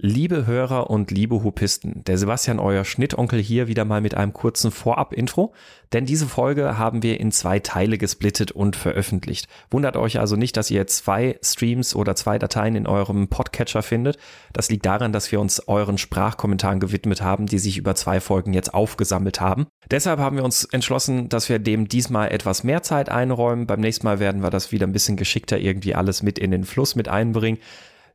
Liebe Hörer und liebe Hupisten, der Sebastian, euer Schnittonkel hier wieder mal mit einem kurzen Vorab-Intro, denn diese Folge haben wir in zwei Teile gesplittet und veröffentlicht. Wundert euch also nicht, dass ihr zwei Streams oder zwei Dateien in eurem Podcatcher findet. Das liegt daran, dass wir uns euren Sprachkommentaren gewidmet haben, die sich über zwei Folgen jetzt aufgesammelt haben. Deshalb haben wir uns entschlossen, dass wir dem diesmal etwas mehr Zeit einräumen. Beim nächsten Mal werden wir das wieder ein bisschen geschickter irgendwie alles mit in den Fluss mit einbringen.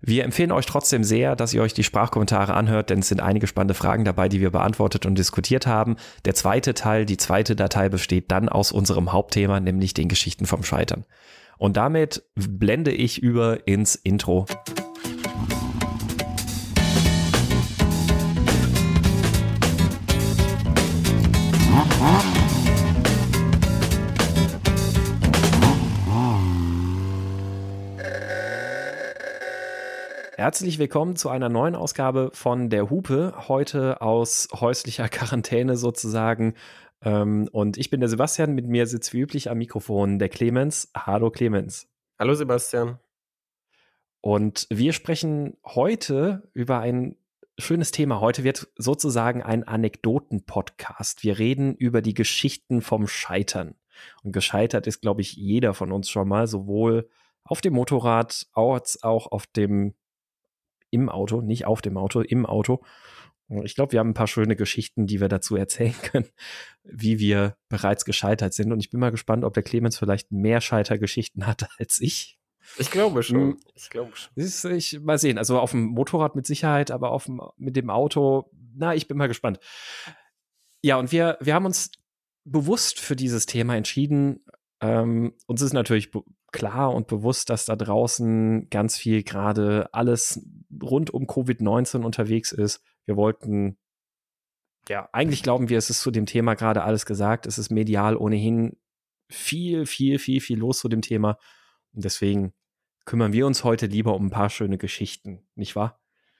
Wir empfehlen euch trotzdem sehr, dass ihr euch die Sprachkommentare anhört, denn es sind einige spannende Fragen dabei, die wir beantwortet und diskutiert haben. Der zweite Teil, die zweite Datei besteht dann aus unserem Hauptthema, nämlich den Geschichten vom Scheitern. Und damit blende ich über ins Intro. Herzlich willkommen zu einer neuen Ausgabe von der Hupe. Heute aus häuslicher Quarantäne sozusagen. Ähm, und ich bin der Sebastian. Mit mir sitzt wie üblich am Mikrofon der Clemens. Hallo Clemens. Hallo Sebastian. Und wir sprechen heute über ein schönes Thema. Heute wird sozusagen ein Anekdoten-Podcast. Wir reden über die Geschichten vom Scheitern. Und gescheitert ist, glaube ich, jeder von uns schon mal, sowohl auf dem Motorrad als auch auf dem im Auto, nicht auf dem Auto, im Auto. Ich glaube, wir haben ein paar schöne Geschichten, die wir dazu erzählen können, wie wir bereits gescheitert sind. Und ich bin mal gespannt, ob der Clemens vielleicht mehr Scheitergeschichten hat als ich. Ich glaube schon. Hm. Ich glaube schon. Ist, ich, mal sehen. Also auf dem Motorrad mit Sicherheit, aber auf dem, mit dem Auto, na, ich bin mal gespannt. Ja, und wir, wir haben uns bewusst für dieses Thema entschieden. Ähm, uns ist natürlich klar und bewusst, dass da draußen ganz viel gerade alles rund um Covid-19 unterwegs ist. Wir wollten, ja, eigentlich glauben wir, es ist zu dem Thema gerade alles gesagt. Es ist medial ohnehin viel, viel, viel, viel los zu dem Thema. Und deswegen kümmern wir uns heute lieber um ein paar schöne Geschichten, nicht wahr?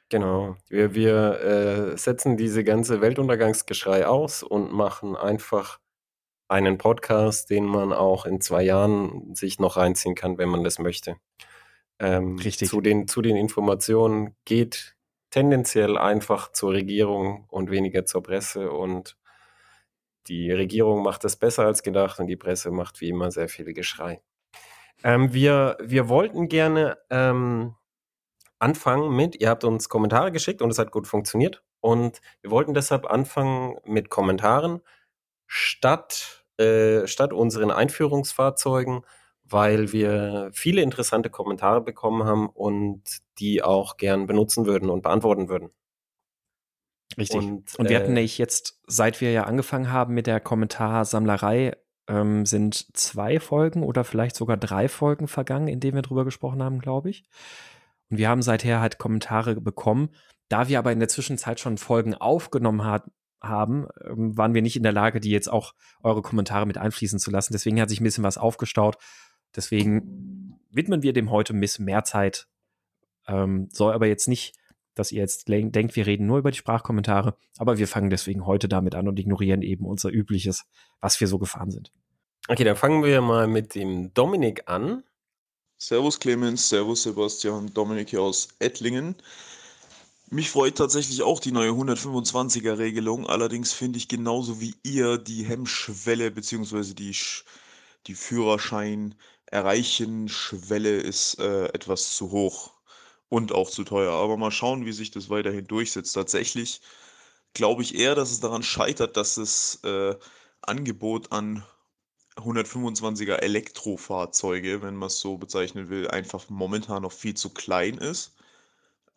Genau. Wir, wir äh, setzen diese ganze Weltuntergangsgeschrei aus und machen einfach einen Podcast, den man auch in zwei Jahren sich noch reinziehen kann, wenn man das möchte. Ähm, Richtig. Zu den, zu den Informationen geht tendenziell einfach zur Regierung und weniger zur Presse und die Regierung macht es besser als gedacht und die Presse macht wie immer sehr viel Geschrei. Ähm, wir, wir wollten gerne ähm, anfangen mit, ihr habt uns Kommentare geschickt und es hat gut funktioniert und wir wollten deshalb anfangen mit Kommentaren statt, äh, statt unseren Einführungsfahrzeugen, weil wir viele interessante Kommentare bekommen haben und die auch gern benutzen würden und beantworten würden. Richtig. Und, und wir äh, hatten nämlich jetzt, seit wir ja angefangen haben mit der Kommentarsammlerei, ähm, sind zwei Folgen oder vielleicht sogar drei Folgen vergangen, in denen wir drüber gesprochen haben, glaube ich. Und wir haben seither halt Kommentare bekommen. Da wir aber in der Zwischenzeit schon Folgen aufgenommen hat, haben, ähm, waren wir nicht in der Lage, die jetzt auch eure Kommentare mit einfließen zu lassen. Deswegen hat sich ein bisschen was aufgestaut. Deswegen widmen wir dem heute ein bisschen mehr Zeit. Ähm, soll aber jetzt nicht, dass ihr jetzt denkt, wir reden nur über die Sprachkommentare, aber wir fangen deswegen heute damit an und ignorieren eben unser übliches, was wir so gefahren sind. Okay, dann fangen wir mal mit dem Dominik an. Servus Clemens, Servus Sebastian, Dominik hier aus Ettlingen. Mich freut tatsächlich auch die neue 125er Regelung. Allerdings finde ich genauso wie ihr die Hemmschwelle bzw. die, die Führerschein erreichen Schwelle ist äh, etwas zu hoch und auch zu teuer. Aber mal schauen, wie sich das weiterhin durchsetzt. Tatsächlich glaube ich eher, dass es daran scheitert, dass das äh, Angebot an 125er Elektrofahrzeuge, wenn man es so bezeichnen will, einfach momentan noch viel zu klein ist.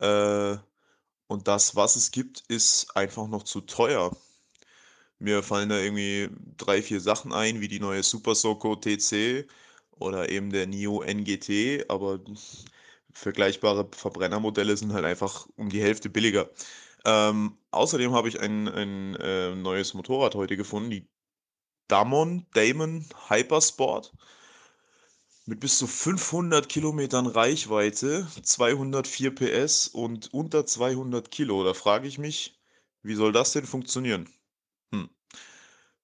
Äh, und das, was es gibt, ist einfach noch zu teuer. Mir fallen da irgendwie drei, vier Sachen ein, wie die neue Super Soco TC oder eben der NIO NGT, aber vergleichbare Verbrennermodelle sind halt einfach um die Hälfte billiger. Ähm, außerdem habe ich ein, ein äh, neues Motorrad heute gefunden, die Damon Damon Hypersport mit bis zu 500 Kilometern Reichweite, 204 PS und unter 200 Kilo. Da frage ich mich, wie soll das denn funktionieren? Hm.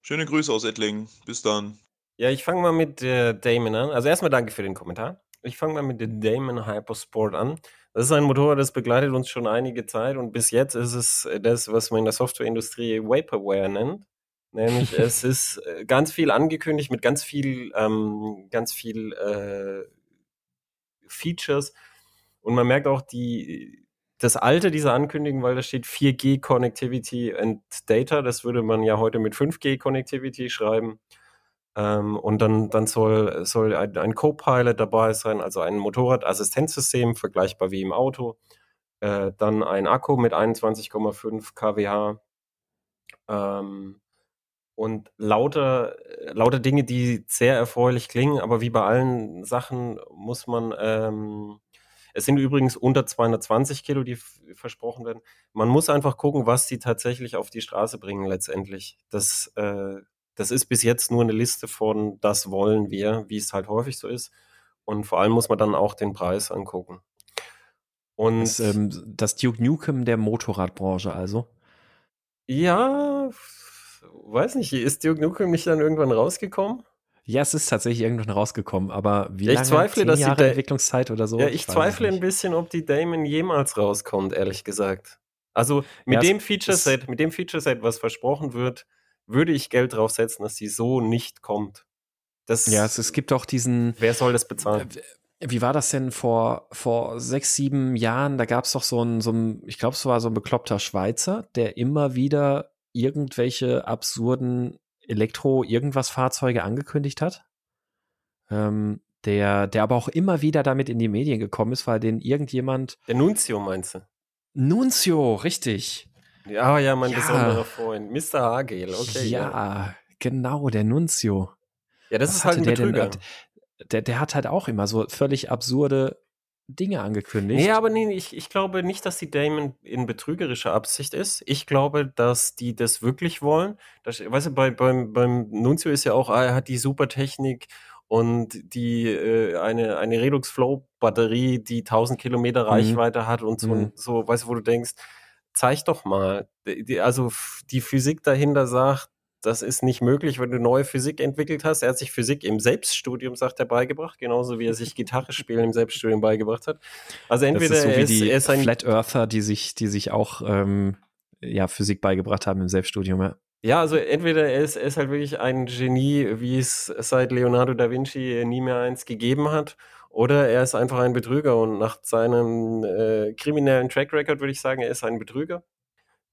Schöne Grüße aus Ettlingen. Bis dann. Ja, ich fange mal mit äh, Damon an. Also erstmal danke für den Kommentar. Ich fange mal mit der Damon Hypersport an. Das ist ein Motorrad, das begleitet uns schon einige Zeit und bis jetzt ist es das, was man in der Softwareindustrie Vaporware nennt. Nämlich es ist äh, ganz viel angekündigt mit ganz viel, ähm, ganz viel äh, Features. Und man merkt auch die, das Alte dieser Ankündigung, weil da steht 4G Connectivity and Data. Das würde man ja heute mit 5G Connectivity schreiben. Ähm, und dann, dann soll, soll ein, ein Co-Pilot dabei sein, also ein Motorradassistenzsystem, vergleichbar wie im Auto. Äh, dann ein Akku mit 21,5 kWh. Ähm, und lauter, lauter Dinge, die sehr erfreulich klingen, aber wie bei allen Sachen muss man, ähm, es sind übrigens unter 220 Kilo, die versprochen werden. Man muss einfach gucken, was sie tatsächlich auf die Straße bringen letztendlich. Das, äh, das ist bis jetzt nur eine Liste von, das wollen wir, wie es halt häufig so ist. Und vor allem muss man dann auch den Preis angucken. Und das, ähm, das Duke Nukem der Motorradbranche also? Ja, weiß nicht, ist Duke Nukem nicht dann irgendwann rausgekommen? Ja, es ist tatsächlich irgendwann rausgekommen, aber wie ja, lange? zweifle, dass Jahre die Entwicklungszeit oder so? Ja, ich, ich zweifle ein bisschen, ob die Damon jemals rauskommt, ehrlich gesagt. Also mit ja, dem Feature-Set, mit dem Feature-Set, was versprochen wird, würde ich Geld drauf setzen, dass sie so nicht kommt. Das, ja, es, es gibt auch diesen. Wer soll das bezahlen? Wie war das denn vor, vor sechs, sieben Jahren? Da gab es doch so ein, so ein ich glaube, es war so ein bekloppter Schweizer, der immer wieder irgendwelche absurden Elektro-Irgendwas-Fahrzeuge angekündigt hat. Ähm, der, der aber auch immer wieder damit in die Medien gekommen ist, weil den irgendjemand. Der Nunzio meinst du? Nunzio, richtig. Ja, ja, mein ja. besonderer Freund. Mr. Hagel, okay. Ja, ja, genau, der Nunzio. Ja, das Was ist halt ein Betrüger. Der, der, der hat halt auch immer so völlig absurde Dinge angekündigt. Nee, aber nee, ich, ich glaube nicht, dass die Damon in betrügerischer Absicht ist. Ich glaube, dass die das wirklich wollen. Das, weißt du, bei, beim, beim Nunzio ist ja auch, ah, er hat die super Technik und die äh, eine, eine Redux Flow Batterie, die 1000 Kilometer mhm. Reichweite mhm. hat und so, mhm. so, weißt du, wo du denkst, zeig doch mal. Also die Physik dahinter sagt, das ist nicht möglich, wenn du neue Physik entwickelt hast. Er hat sich Physik im Selbststudium, sagt er, beigebracht, genauso wie er sich Gitarre spielen im Selbststudium beigebracht hat. Also entweder das ist so wie die er ist ein Flat Earther, die sich, die sich auch ähm, ja, Physik beigebracht haben im Selbststudium. Ja. Ja, also entweder er ist, er ist halt wirklich ein Genie, wie es seit Leonardo da Vinci nie mehr eins gegeben hat, oder er ist einfach ein Betrüger und nach seinem äh, kriminellen Track Record würde ich sagen, er ist ein Betrüger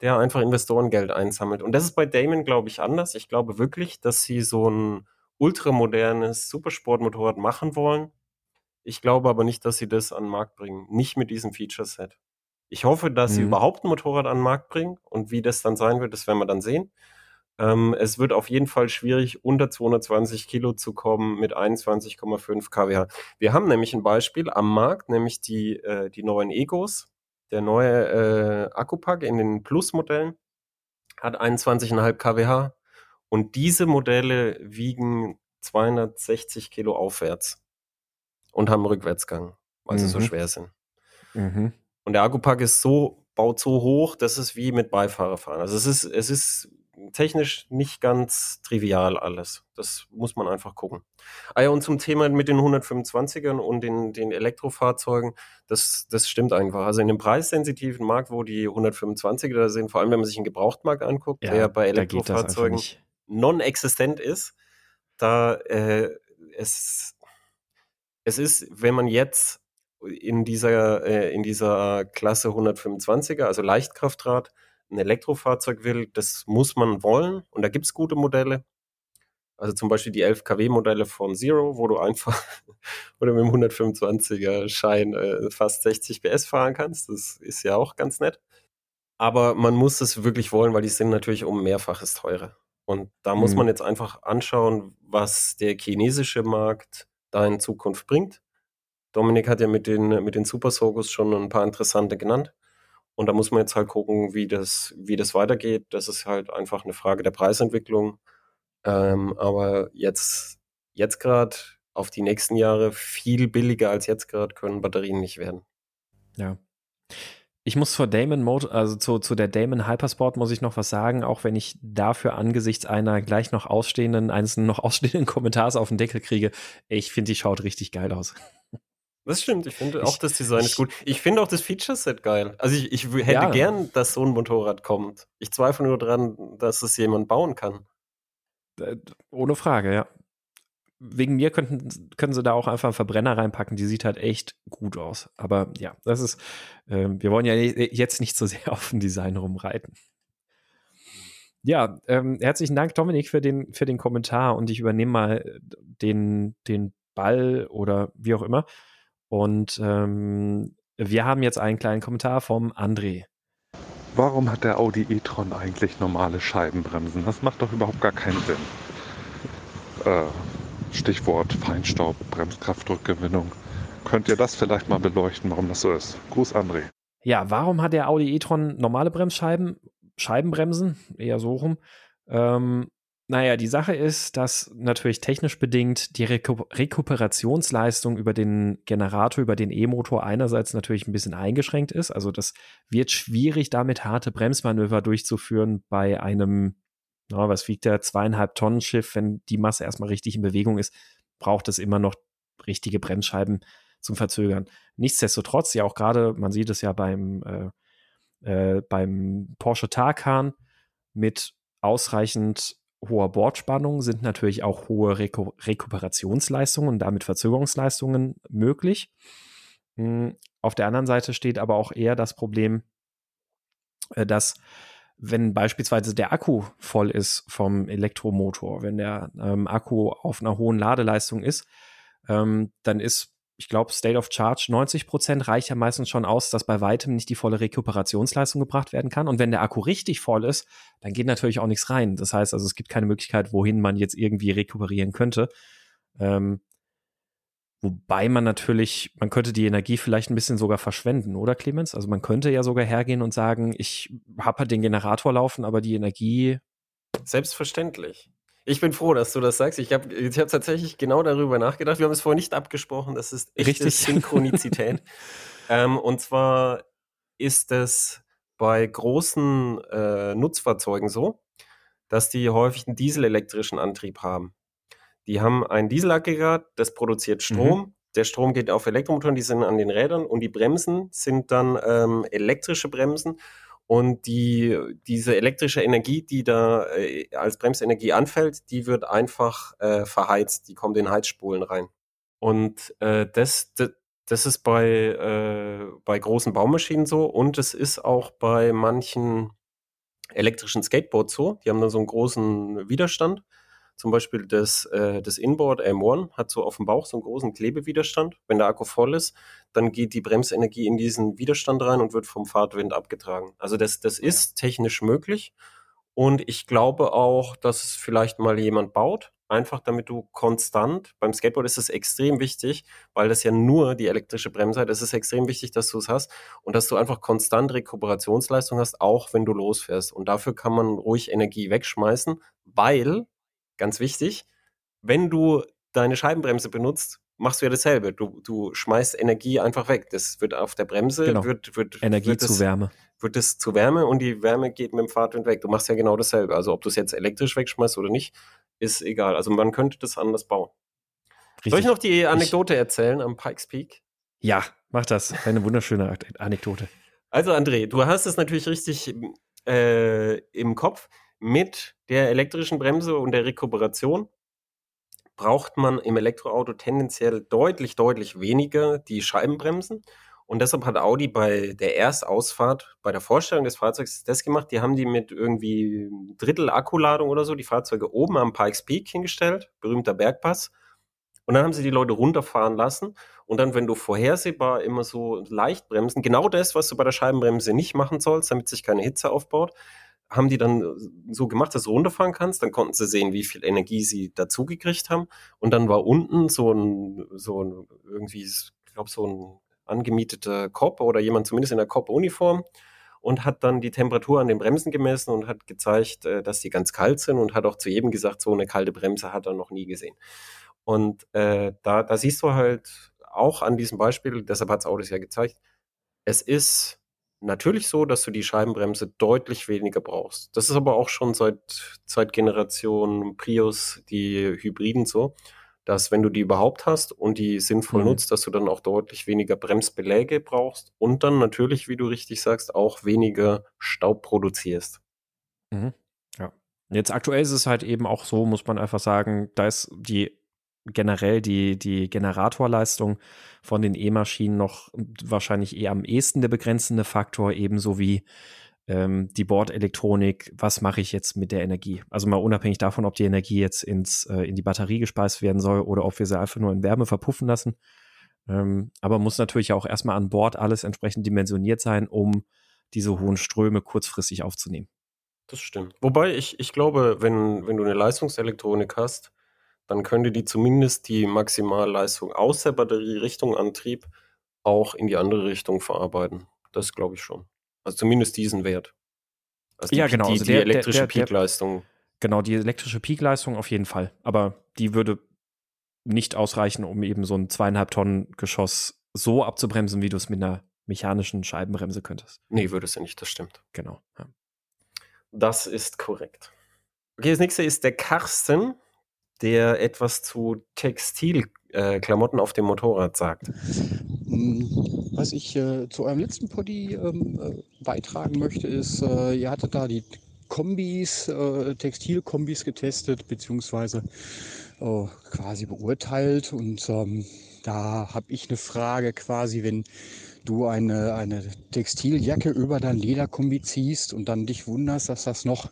der einfach Investorengeld einsammelt. Und das ist bei Damon, glaube ich, anders. Ich glaube wirklich, dass sie so ein ultramodernes Supersportmotorrad machen wollen. Ich glaube aber nicht, dass sie das an den Markt bringen. Nicht mit diesem Feature-Set. Ich hoffe, dass mhm. sie überhaupt ein Motorrad an den Markt bringen und wie das dann sein wird, das werden wir dann sehen. Ähm, es wird auf jeden Fall schwierig, unter 220 Kilo zu kommen mit 21,5 kWh. Wir haben nämlich ein Beispiel am Markt, nämlich die, äh, die neuen Egos der neue äh, Akkupack in den Plus-Modellen hat 21,5 kWh und diese Modelle wiegen 260 Kilo aufwärts und haben Rückwärtsgang, weil mhm. sie so mhm. schwer sind. Mhm. Und der Akkupack ist so, baut so hoch, dass es wie mit Beifahrer fahren. Also es ist, es ist technisch nicht ganz trivial alles. Das muss man einfach gucken. Ah ja, und zum Thema mit den 125ern und den, den Elektrofahrzeugen, das, das stimmt einfach. Also in dem preissensitiven Markt, wo die 125er da sind, vor allem wenn man sich den Gebrauchtmarkt anguckt, ja, der bei Elektrofahrzeugen non-existent ist, da äh, es, es ist, wenn man jetzt in dieser, äh, in dieser Klasse 125er, also Leichtkraftrad, ein Elektrofahrzeug will, das muss man wollen und da gibt es gute Modelle. Also zum Beispiel die 11 kW-Modelle von Zero, wo du einfach oder mit dem 125er Schein äh, fast 60 PS fahren kannst. Das ist ja auch ganz nett. Aber man muss es wirklich wollen, weil die sind natürlich um mehrfaches teurer. Und da muss mhm. man jetzt einfach anschauen, was der chinesische Markt da in Zukunft bringt. Dominik hat ja mit den, mit den Super Sogos schon ein paar interessante genannt. Und da muss man jetzt halt gucken, wie das, wie das weitergeht. Das ist halt einfach eine Frage der Preisentwicklung. Ähm, aber jetzt, jetzt gerade auf die nächsten Jahre viel billiger als jetzt gerade können Batterien nicht werden. Ja. Ich muss zur Damon Mode, also zu, zu der Damon Hypersport muss ich noch was sagen, auch wenn ich dafür angesichts einer gleich noch ausstehenden, eines noch ausstehenden Kommentars auf den Deckel kriege. Ich finde, die schaut richtig geil aus. Das stimmt, ich finde auch das Design ist gut. Ich finde auch das Feature-Set geil. Also ich, ich hätte ja. gern, dass so ein Motorrad kommt. Ich zweifle nur dran, dass es jemand bauen kann. Ohne Frage, ja. Wegen mir könnten, können sie da auch einfach einen Verbrenner reinpacken, die sieht halt echt gut aus. Aber ja, das ist, äh, wir wollen ja jetzt nicht so sehr auf dem Design rumreiten. Ja, ähm, herzlichen Dank, Dominik, für den, für den Kommentar und ich übernehme mal den, den Ball oder wie auch immer. Und ähm, wir haben jetzt einen kleinen Kommentar vom André. Warum hat der Audi e-tron eigentlich normale Scheibenbremsen? Das macht doch überhaupt gar keinen Sinn. Äh, Stichwort Feinstaub, Bremskraftdrückgewinnung. Könnt ihr das vielleicht mal beleuchten, warum das so ist? Gruß, André. Ja, warum hat der Audi e-tron normale Bremsscheiben? Scheibenbremsen, eher so rum. Ähm, naja, die Sache ist, dass natürlich technisch bedingt die Reku Rekuperationsleistung über den Generator, über den E-Motor einerseits natürlich ein bisschen eingeschränkt ist. Also das wird schwierig, damit harte Bremsmanöver durchzuführen bei einem, na, was wiegt der, zweieinhalb Tonnen Schiff. Wenn die Masse erstmal richtig in Bewegung ist, braucht es immer noch richtige Bremsscheiben zum Verzögern. Nichtsdestotrotz, ja auch gerade, man sieht es ja beim äh, äh, beim Porsche Taycan mit ausreichend hoher Bordspannung sind natürlich auch hohe Reku Rekuperationsleistungen und damit Verzögerungsleistungen möglich. Hm, auf der anderen Seite steht aber auch eher das Problem, äh, dass wenn beispielsweise der Akku voll ist vom Elektromotor, wenn der ähm, Akku auf einer hohen Ladeleistung ist, ähm, dann ist ich glaube, State of Charge 90 Prozent reicht ja meistens schon aus, dass bei weitem nicht die volle Rekuperationsleistung gebracht werden kann. Und wenn der Akku richtig voll ist, dann geht natürlich auch nichts rein. Das heißt also, es gibt keine Möglichkeit, wohin man jetzt irgendwie rekuperieren könnte. Ähm, wobei man natürlich, man könnte die Energie vielleicht ein bisschen sogar verschwenden, oder Clemens? Also man könnte ja sogar hergehen und sagen, ich habe halt den Generator laufen, aber die Energie. Selbstverständlich. Ich bin froh, dass du das sagst. Ich habe ich hab tatsächlich genau darüber nachgedacht. Wir haben es vorher nicht abgesprochen. Das ist echte Richtig. Synchronizität. ähm, und zwar ist es bei großen äh, Nutzfahrzeugen so, dass die häufig einen dieselelektrischen Antrieb haben. Die haben ein Dieselaggregat, das produziert Strom. Mhm. Der Strom geht auf Elektromotoren, die sind an den Rädern und die Bremsen sind dann ähm, elektrische Bremsen und die, diese elektrische Energie, die da äh, als Bremsenergie anfällt, die wird einfach äh, verheizt. Die kommt in Heizspulen rein. Und äh, das, das, das ist bei, äh, bei großen Baumaschinen so und es ist auch bei manchen elektrischen Skateboards so. Die haben dann so einen großen Widerstand. Zum Beispiel das, äh, das Inboard M1 hat so auf dem Bauch so einen großen Klebewiderstand. Wenn der Akku voll ist, dann geht die Bremsenergie in diesen Widerstand rein und wird vom Fahrtwind abgetragen. Also das, das ist technisch möglich. Und ich glaube auch, dass es vielleicht mal jemand baut, einfach damit du konstant, beim Skateboard ist es extrem wichtig, weil das ja nur die elektrische Bremse hat, es ist extrem wichtig, dass du es hast und dass du einfach konstant Rekuperationsleistung hast, auch wenn du losfährst. Und dafür kann man ruhig Energie wegschmeißen, weil ganz wichtig, wenn du deine Scheibenbremse benutzt, machst du ja dasselbe. Du, du schmeißt Energie einfach weg. Das wird auf der Bremse, genau. wird, wird Energie wird zu Wärme. Wird es zu Wärme und die Wärme geht mit dem Fahrtwind weg. Du machst ja genau dasselbe. Also ob du es jetzt elektrisch wegschmeißt oder nicht, ist egal. Also man könnte das anders bauen. Richtig. Soll ich noch die Anekdote ich, erzählen am Pikes Peak? Ja, mach das. Eine wunderschöne Anekdote. Also André, du hast es natürlich richtig äh, im Kopf mit der elektrischen Bremse und der Rekuperation braucht man im Elektroauto tendenziell deutlich, deutlich weniger die Scheibenbremsen. Und deshalb hat Audi bei der Erstausfahrt, bei der Vorstellung des Fahrzeugs das gemacht. Die haben die mit irgendwie Drittel Akkuladung oder so, die Fahrzeuge oben am Pikes Peak hingestellt, berühmter Bergpass. Und dann haben sie die Leute runterfahren lassen. Und dann, wenn du vorhersehbar immer so leicht bremsen, genau das, was du bei der Scheibenbremse nicht machen sollst, damit sich keine Hitze aufbaut, haben die dann äh, so gemacht, dass du runterfahren kannst. Dann konnten sie sehen, wie viel Energie sie dazugekriegt haben. Und dann war unten so ein, so ein irgendwie, ich glaube, so ein angemieteter Cop oder jemand zumindest in der Cop-Uniform und hat dann die Temperatur an den Bremsen gemessen und hat gezeigt, äh, dass die ganz kalt sind und hat auch zu jedem gesagt, so eine kalte Bremse hat er noch nie gesehen. Und äh, da, da siehst du halt auch an diesem Beispiel, deshalb hat es Autos ja gezeigt, es ist natürlich so, dass du die Scheibenbremse deutlich weniger brauchst. Das ist aber auch schon seit, seit Generation Prius, die Hybriden so, dass wenn du die überhaupt hast und die sinnvoll Mhm. nutzt, dass du dann auch deutlich weniger Bremsbeläge brauchst und dann natürlich, wie du richtig sagst, auch weniger Staub produzierst. Mhm. Ja. Jetzt aktuell ist es halt eben auch so, muss man einfach sagen, da ist die generell die, die Generatorleistung von den E-Maschinen noch wahrscheinlich eher am ehesten der begrenzende Faktor, ebenso wie ähm, die Bordelektronik. Was mache ich jetzt mit der Energie? Also mal unabhängig davon, ob die Energie jetzt ins, äh, in die Batterie gespeist werden soll oder ob wir sie einfach nur in Wärme verpuffen lassen. Ähm, aber muss natürlich auch erstmal an Bord alles entsprechend dimensioniert sein, um diese hohen Ströme kurzfristig aufzunehmen. Das stimmt. Wobei ich, ich glaube, wenn, wenn du eine Leistungselektronik hast, dann könnte die zumindest die Maximalleistung aus der Batterie Richtung Antrieb auch in die andere Richtung verarbeiten. Das glaube ich schon. Also zumindest diesen Wert. Also die, Ja, genau, Die, also die der- der- elektrische Peakleistung. Genau, die elektrische Peakleistung auf jeden Fall. Aber die würde nicht ausreichen, um eben so ein zweieinhalb Tonnen Geschoss so abzubremsen, wie du es mit einer mechanischen Scheibenbremse könntest. Nee, würde sie nicht, das stimmt. Genau. Ja. Das ist korrekt. Okay, das nächste ist der Carsten, der etwas zu Textilklamotten auf dem Motorrad sagt. Mm, Was ich äh, zu eurem letzten Poddy ähm, äh, beitragen möchte, ist, äh, ihr hattet da die Kombis, äh, Textilkombis getestet, beziehungsweise äh, quasi beurteilt. Und ähm, da habe ich eine Frage quasi, wenn du eine, eine Textiljacke über dein Lederkombi ziehst und dann dich wunderst, dass das noch,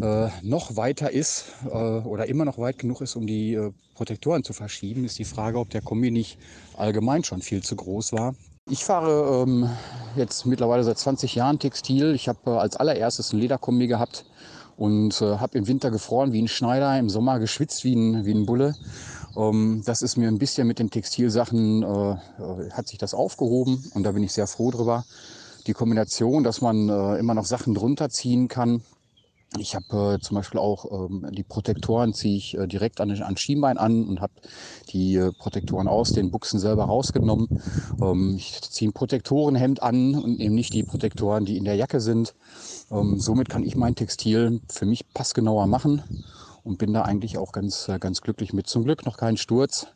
äh, noch weiter ist äh, oder immer noch weit genug ist, um die äh, Protektoren zu verschieben, ist die Frage, ob der Kombi nicht allgemein schon viel zu groß war. Ich fahre ähm, jetzt mittlerweile seit 20 Jahren Textil. Ich habe äh, als allererstes ein Lederkombi gehabt und äh, habe im Winter gefroren wie ein Schneider, im Sommer geschwitzt wie ein, wie ein Bulle. Ähm, das ist mir ein bisschen mit den Textilsachen, äh, äh, hat sich das aufgehoben und da bin ich sehr froh drüber. Die Kombination, dass man äh, immer noch Sachen drunter ziehen kann. Ich habe äh, zum Beispiel auch ähm, die Protektoren ziehe ich äh, direkt an, an Schienbein an und habe die äh, Protektoren aus den Buchsen selber rausgenommen. Ähm, ich ziehe ein Protektorenhemd an und eben nicht die Protektoren, die in der Jacke sind. Ähm, somit kann ich mein Textil für mich passgenauer machen und bin da eigentlich auch ganz, äh, ganz glücklich mit. Zum Glück noch kein Sturz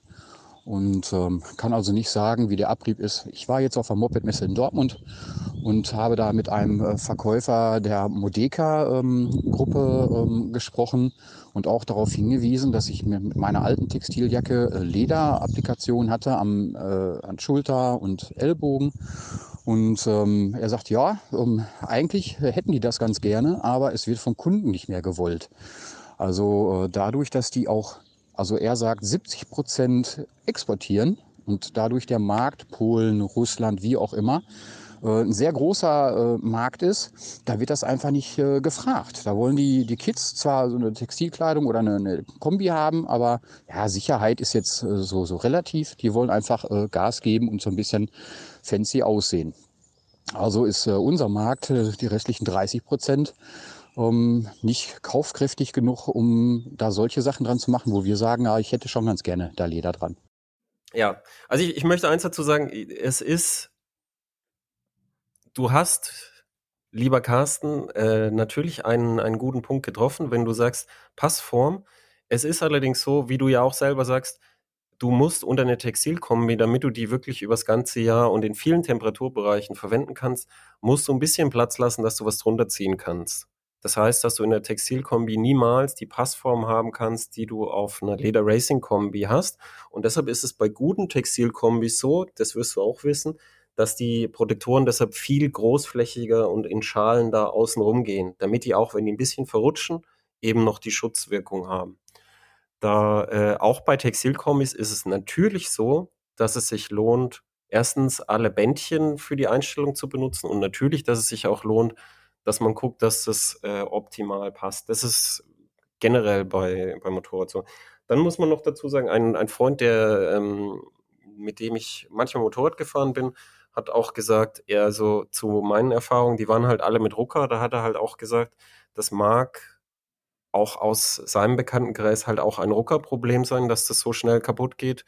und ähm, kann also nicht sagen, wie der Abrieb ist. Ich war jetzt auf der Mopedmesse in Dortmund und habe da mit einem äh, Verkäufer der Modeka-Gruppe ähm, gesprochen und auch darauf hingewiesen, dass ich mit meiner alten Textiljacke äh, Lederapplikationen hatte am, äh, an Schulter und Ellbogen. Und ähm, er sagt, ja, ähm, eigentlich hätten die das ganz gerne, aber es wird vom Kunden nicht mehr gewollt. Also äh, dadurch, dass die auch, also er sagt, 70 Prozent exportieren und dadurch der Markt, Polen, Russland, wie auch immer, äh, ein sehr großer äh, Markt ist, da wird das einfach nicht gefragt. Da wollen die, die Kids zwar so eine Textilkleidung oder eine, eine Kombi haben, aber ja, Sicherheit ist jetzt so, so relativ. Die wollen einfach Gas geben und so ein bisschen fancy aussehen. Also ist unser Markt, die restlichen 30 Prozent, ähm, nicht kaufkräftig genug, um da solche Sachen dran zu machen, wo wir sagen, ja, ich hätte schon ganz gerne da Leder dran. Ja, also ich, ich möchte eins dazu sagen, es ist, du hast, lieber Carsten, äh, natürlich einen, einen guten Punkt getroffen, wenn du sagst, Passform. Es ist allerdings so, wie du ja auch selber sagst, du musst unter eine Textilkombi, damit du die wirklich übers ganze Jahr und in vielen Temperaturbereichen verwenden kannst, musst du ein bisschen Platz lassen, dass du was drunter ziehen kannst. Das heißt, dass du in der Textilkombi niemals die Passform haben kannst, die du auf einer Leder Racing Kombi hast. Und deshalb ist es bei guten Textilkombis so, das wirst du auch wissen, dass die Protektoren deshalb viel großflächiger und in Schalen da außen rumgehen, damit die auch, wenn die ein bisschen verrutschen, eben noch die Schutzwirkung haben. Da äh, auch bei Textilkombis ist es natürlich so, dass es sich lohnt, erstens alle Bändchen für die Einstellung zu benutzen und natürlich, dass es sich auch lohnt, dass man guckt, dass das äh, optimal passt. Das ist generell bei, bei Motorrad so. Dann muss man noch dazu sagen, ein, ein Freund, der, ähm, mit dem ich manchmal Motorrad gefahren bin, hat auch gesagt, er so zu meinen Erfahrungen, die waren halt alle mit Rucker, da hat er halt auch gesagt, das mag auch aus seinem Bekanntenkreis halt auch ein Ruckerproblem sein, dass das so schnell kaputt geht.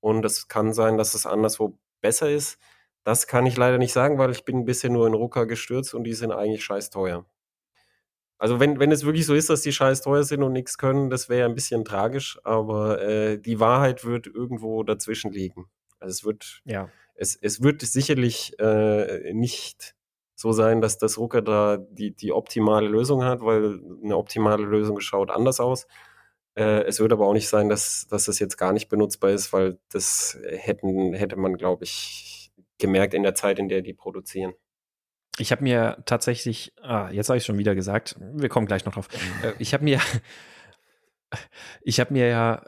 Und es kann sein, dass es anderswo besser ist. Das kann ich leider nicht sagen, weil ich bin bisher nur in Rucker gestürzt und die sind eigentlich scheiß teuer. Also wenn, wenn es wirklich so ist, dass die scheiß teuer sind und nichts können, das wäre ein bisschen tragisch, aber äh, die Wahrheit wird irgendwo dazwischen liegen. Also es wird, ja. es, es wird sicherlich äh, nicht so sein, dass das Rucker da die, die optimale Lösung hat, weil eine optimale Lösung schaut anders aus. Äh, es wird aber auch nicht sein, dass, dass das jetzt gar nicht benutzbar ist, weil das hätten, hätte man, glaube ich, gemerkt in der Zeit, in der die produzieren. Ich habe mir tatsächlich, ah, jetzt habe ich schon wieder gesagt, wir kommen gleich noch drauf. Äh, ich habe mir, ich habe mir ja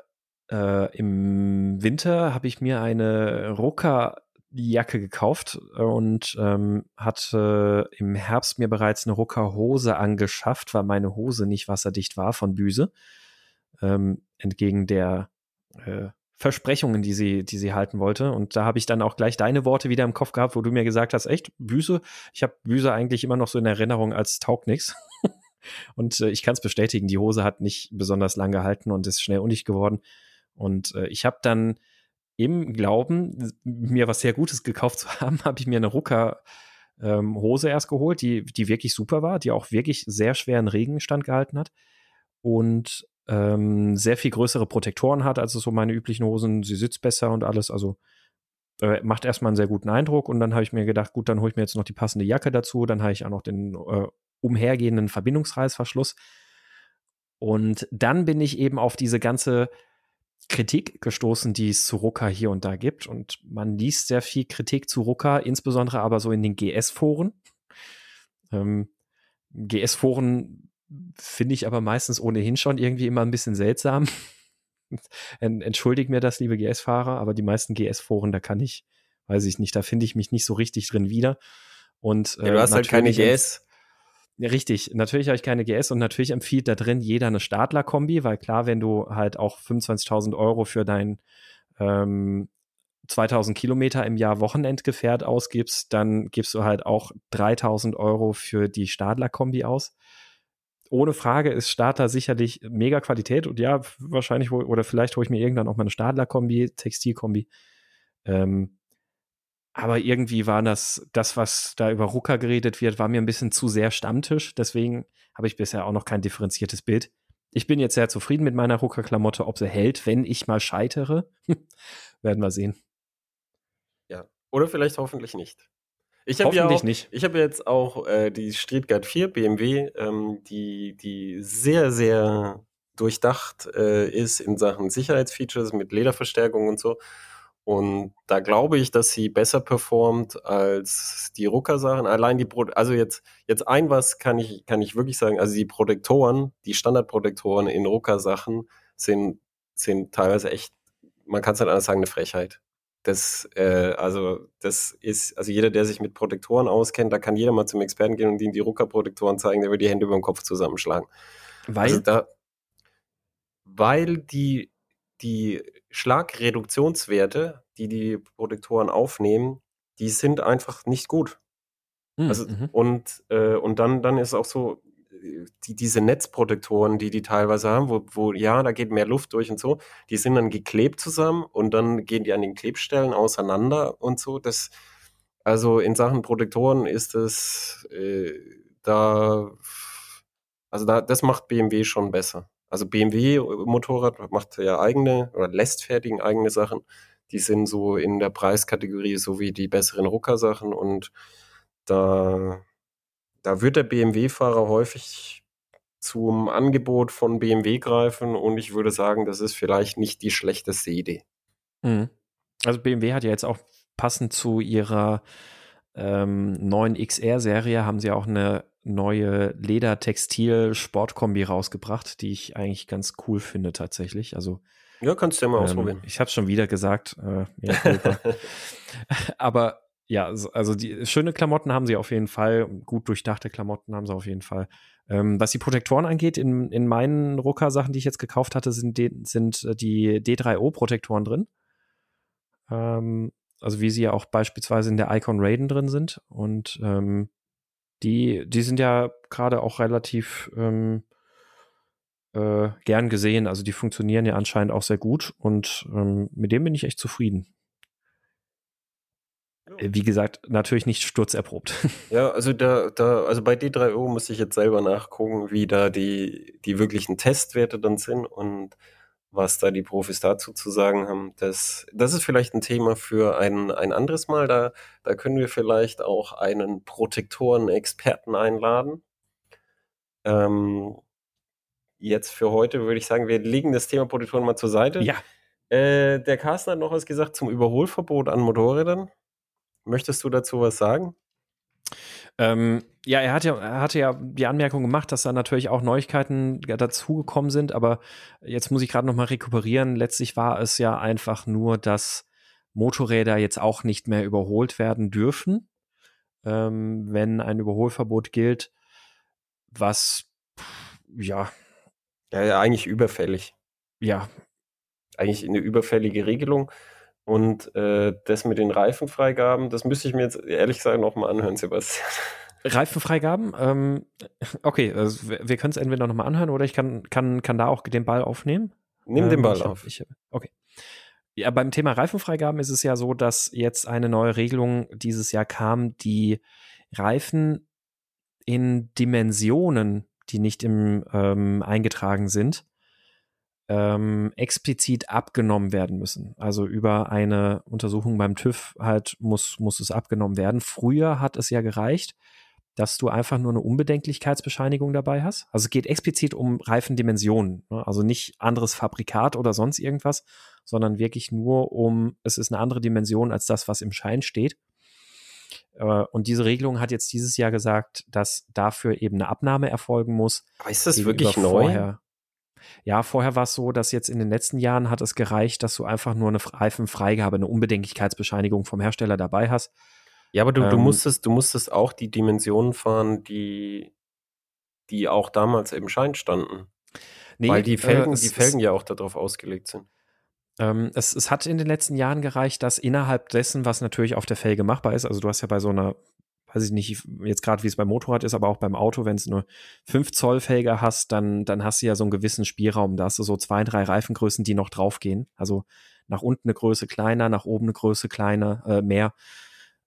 äh, im Winter habe ich mir eine Rucker Jacke gekauft und ähm, hatte im Herbst mir bereits eine Rucker Hose angeschafft, weil meine Hose nicht wasserdicht war von Büse. Ähm, entgegen der äh, Versprechungen, die sie, die sie halten wollte. Und da habe ich dann auch gleich deine Worte wieder im Kopf gehabt, wo du mir gesagt hast, echt, Büse, ich habe Büse eigentlich immer noch so in Erinnerung als taugt nix. und äh, ich kann es bestätigen, die Hose hat nicht besonders lang gehalten und ist schnell undicht geworden. Und äh, ich habe dann im Glauben, mir was sehr Gutes gekauft zu haben, habe ich mir eine Rucker ähm, Hose erst geholt, die, die wirklich super war, die auch wirklich sehr schweren Regenstand gehalten hat. Und ähm, sehr viel größere Protektoren hat als so meine üblichen Hosen. Sie sitzt besser und alles. Also äh, macht erstmal einen sehr guten Eindruck. Und dann habe ich mir gedacht, gut, dann hole ich mir jetzt noch die passende Jacke dazu. Dann habe ich auch noch den äh, umhergehenden Verbindungsreißverschluss. Und dann bin ich eben auf diese ganze Kritik gestoßen, die es zu Rucker hier und da gibt. Und man liest sehr viel Kritik zu Rucker, insbesondere aber so in den GS-Foren. Ähm, GS-Foren finde ich aber meistens ohnehin schon irgendwie immer ein bisschen seltsam. Entschuldigt mir das, liebe GS-Fahrer, aber die meisten GS-Foren, da kann ich, weiß ich nicht, da finde ich mich nicht so richtig drin wieder. Und, äh, ja, du hast halt keine GS. Ja, richtig, natürlich habe ich keine GS und natürlich empfiehlt da drin jeder eine Stadler-Kombi, weil klar, wenn du halt auch 25.000 Euro für dein ähm, 2000 Kilometer im Jahr Wochenendgefährt ausgibst, dann gibst du halt auch 3000 Euro für die Stadler-Kombi aus ohne Frage ist Starter sicherlich mega Qualität und ja, wahrscheinlich oder vielleicht hole ich mir irgendwann auch mal eine Stadler-Kombi, Textilkombi. Ähm, aber irgendwie war das, das, was da über Rucker geredet wird, war mir ein bisschen zu sehr Stammtisch. Deswegen habe ich bisher auch noch kein differenziertes Bild. Ich bin jetzt sehr zufrieden mit meiner Rucker-Klamotte. Ob sie hält, wenn ich mal scheitere, werden wir sehen. Ja, oder vielleicht hoffentlich nicht. Ich habe ja auch, nicht. Ich habe jetzt auch äh, die Street Guide 4 BMW, ähm, die, die sehr, sehr durchdacht äh, ist in Sachen Sicherheitsfeatures mit Lederverstärkung und so. Und da glaube ich, dass sie besser performt als die Rucker-Sachen. Allein die, Pro also jetzt, jetzt ein was kann ich, kann ich wirklich sagen. Also die Protektoren, die Standardprotektoren in Rucker-Sachen sind, sind teilweise echt, man kann es nicht anders sagen, eine Frechheit. Das, äh, also, das ist, also jeder, der sich mit Protektoren auskennt, da kann jeder mal zum Experten gehen und ihm die Rucker-Protektoren zeigen, der wird die Hände über den Kopf zusammenschlagen. Weil? Also da, weil die, die Schlagreduktionswerte, die die Protektoren aufnehmen, die sind einfach nicht gut. Hm, also, mhm. und, äh, und dann, dann ist auch so, die, diese Netzprotektoren, die die teilweise haben, wo, wo ja, da geht mehr Luft durch und so, die sind dann geklebt zusammen und dann gehen die an den Klebstellen auseinander und so. Das, also in Sachen Protektoren ist es äh, da, also da, das macht BMW schon besser. Also BMW Motorrad macht ja eigene oder lässt fertigen eigene Sachen. Die sind so in der Preiskategorie so wie die besseren Rucker-Sachen und da da wird der BMW-Fahrer häufig zum Angebot von BMW greifen und ich würde sagen, das ist vielleicht nicht die schlechteste Idee. Mhm. Also BMW hat ja jetzt auch passend zu ihrer ähm, neuen XR-Serie haben sie auch eine neue Leder-Textil-Sportkombi rausgebracht, die ich eigentlich ganz cool finde tatsächlich. Also ja, kannst du ja mal ähm, ausprobieren. Ich habe es schon wieder gesagt. Äh, ja, Aber ja, also die schöne Klamotten haben sie auf jeden Fall, gut durchdachte Klamotten haben sie auf jeden Fall. Ähm, was die Protektoren angeht, in, in meinen Rucker-Sachen, die ich jetzt gekauft hatte, sind, die, sind äh, die D3O-Protektoren drin. Ähm, also wie sie ja auch beispielsweise in der Icon Raiden drin sind. Und ähm, die, die sind ja gerade auch relativ ähm, äh, gern gesehen. Also die funktionieren ja anscheinend auch sehr gut und ähm, mit dem bin ich echt zufrieden. Wie gesagt, natürlich nicht sturzerprobt. Ja, also da, da, also bei D3O muss ich jetzt selber nachgucken, wie da die, die wirklichen Testwerte dann sind und was da die Profis dazu zu sagen haben. Das, das ist vielleicht ein Thema für ein, ein anderes Mal. Da, da können wir vielleicht auch einen Protektoren-Experten einladen. Ähm, jetzt für heute würde ich sagen, wir legen das Thema Protektoren mal zur Seite. Ja. Äh, der Carsten hat noch was gesagt zum Überholverbot an Motorrädern. Möchtest du dazu was sagen? Ähm, ja, er, hat ja, er hatte ja die Anmerkung gemacht, dass da natürlich auch Neuigkeiten dazugekommen sind, aber jetzt muss ich gerade nochmal rekuperieren. Letztlich war es ja einfach nur, dass Motorräder jetzt auch nicht mehr überholt werden dürfen, ähm, wenn ein Überholverbot gilt, was ja. Ja, ja, eigentlich überfällig. Ja. Eigentlich eine überfällige Regelung. Und äh, das mit den Reifenfreigaben, das müsste ich mir jetzt ehrlich gesagt nochmal anhören, Sebastian. Reifenfreigaben? Ähm, okay, also wir können es entweder nochmal anhören oder ich kann, kann, kann da auch den Ball aufnehmen. Nimm ähm, den Ball auf. Ich, okay. Ja, beim Thema Reifenfreigaben ist es ja so, dass jetzt eine neue Regelung dieses Jahr kam, die Reifen in Dimensionen, die nicht im ähm, eingetragen sind, ähm, explizit abgenommen werden müssen. Also über eine Untersuchung beim TÜV halt muss, muss es abgenommen werden. Früher hat es ja gereicht, dass du einfach nur eine Unbedenklichkeitsbescheinigung dabei hast. Also es geht explizit um Reifendimensionen. Ne? Also nicht anderes Fabrikat oder sonst irgendwas, sondern wirklich nur um, es ist eine andere Dimension als das, was im Schein steht. Äh, und diese Regelung hat jetzt dieses Jahr gesagt, dass dafür eben eine Abnahme erfolgen muss. Aber ist das wirklich neu? Vorher. Ja, vorher war es so, dass jetzt in den letzten Jahren hat es gereicht, dass du einfach nur eine Reifenfreigabe, eine Unbedenklichkeitsbescheinigung vom Hersteller dabei hast. Ja, aber du, ähm, du musstest, du musstest auch die Dimensionen fahren, die, die auch damals im Schein standen. Nee, Weil die Felgen, äh, die Felgen ja auch darauf ausgelegt sind. Ähm, es, es hat in den letzten Jahren gereicht, dass innerhalb dessen, was natürlich auf der Felge machbar ist, also du hast ja bei so einer weiß ich nicht, jetzt gerade wie es beim Motorrad ist, aber auch beim Auto, wenn es nur 5 Zoll Felge hast, dann, dann hast du ja so einen gewissen Spielraum. Da hast du so zwei, drei Reifengrößen, die noch draufgehen. Also nach unten eine Größe kleiner, nach oben eine Größe kleiner, äh, mehr.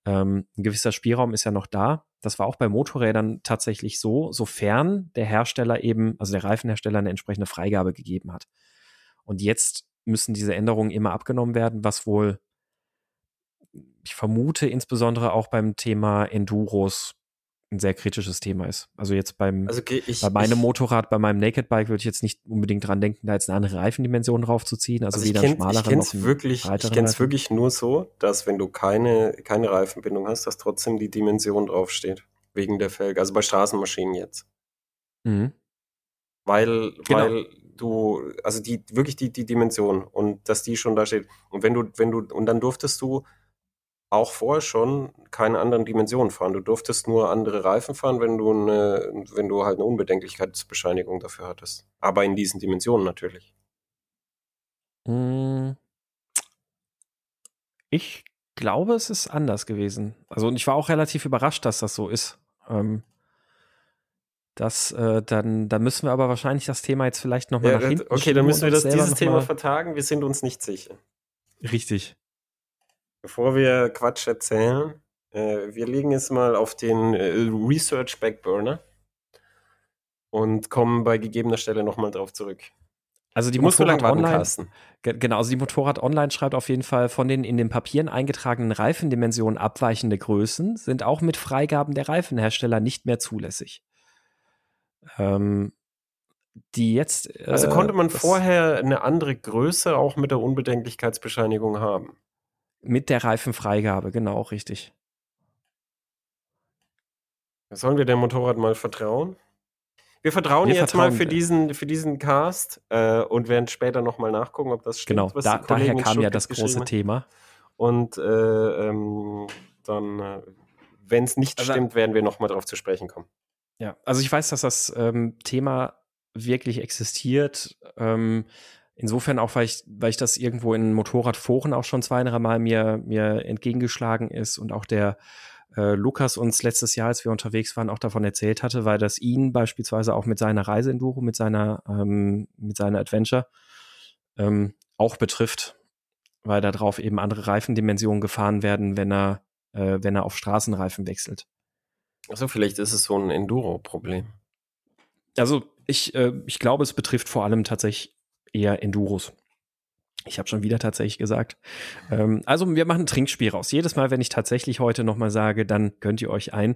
Ähm, ein gewisser Spielraum ist ja noch da. Das war auch bei Motorrädern tatsächlich so, sofern der Hersteller eben, also der Reifenhersteller eine entsprechende Freigabe gegeben hat. Und jetzt müssen diese Änderungen immer abgenommen werden, was wohl ich vermute insbesondere auch beim Thema Enduros ein sehr kritisches Thema ist. Also jetzt beim also ich, bei meinem ich, Motorrad, bei meinem Naked Bike würde ich jetzt nicht unbedingt dran denken, da jetzt eine andere Reifendimension draufzuziehen. Also, also weder kenn, schmaleren ich kenn's wirklich, Ich kenne es wirklich nur so, dass wenn du keine, keine Reifenbindung hast, dass trotzdem die Dimension draufsteht. Wegen der Felge. Also bei Straßenmaschinen jetzt. Mhm. Weil, genau. weil du, also die, wirklich die, die Dimension und dass die schon da steht. Und wenn du, wenn du, und dann durftest du auch vorher schon keine anderen Dimensionen fahren. Du durftest nur andere Reifen fahren, wenn du eine, wenn du halt eine Unbedenklichkeitsbescheinigung dafür hattest. Aber in diesen Dimensionen natürlich. Hm. Ich glaube, es ist anders gewesen. Also, und ich war auch relativ überrascht, dass das so ist. Ähm, das, äh, dann, da müssen wir aber wahrscheinlich das Thema jetzt vielleicht nochmal ja, nach hinten Okay, dann müssen wir das, dieses Thema vertagen. Wir sind uns nicht sicher. Richtig. Bevor wir Quatsch erzählen, äh, wir legen jetzt mal auf den äh, Research Backburner und kommen bei gegebener Stelle nochmal drauf zurück. Also die Motorrad Online, genau, also die Motorrad Online schreibt auf jeden Fall von den in den Papieren eingetragenen Reifendimensionen abweichende Größen sind auch mit Freigaben der Reifenhersteller nicht mehr zulässig. Ähm, die jetzt. Äh, also konnte man vorher eine andere Größe auch mit der Unbedenklichkeitsbescheinigung haben? Mit der Reifenfreigabe, genau, richtig. Sollen wir dem Motorrad mal vertrauen? Wir vertrauen wir jetzt vertrauen, mal für diesen, für diesen Cast äh, und werden später nochmal nachgucken, ob das stimmt. Genau, da, daher kam ja das große Thema. Und äh, ähm, dann, äh, wenn es nicht also, stimmt, werden wir nochmal drauf zu sprechen kommen. Ja, also ich weiß, dass das ähm, Thema wirklich existiert. Ähm, Insofern auch, weil ich, weil ich das irgendwo in Motorradforen auch schon zwei, drei Mal mir, mir entgegengeschlagen ist und auch der äh, Lukas uns letztes Jahr, als wir unterwegs waren, auch davon erzählt hatte, weil das ihn beispielsweise auch mit seiner Reiseenduro, mit seiner, ähm, mit seiner Adventure ähm, auch betrifft, weil da drauf eben andere Reifendimensionen gefahren werden, wenn er äh, wenn er auf Straßenreifen wechselt. Also vielleicht ist es so ein Enduro-Problem. Also ich, äh, ich glaube, es betrifft vor allem tatsächlich eher Enduros. Ich habe schon wieder tatsächlich gesagt. Ähm, also wir machen ein Trinkspiel raus. Jedes Mal, wenn ich tatsächlich heute nochmal sage, dann könnt ihr euch ein.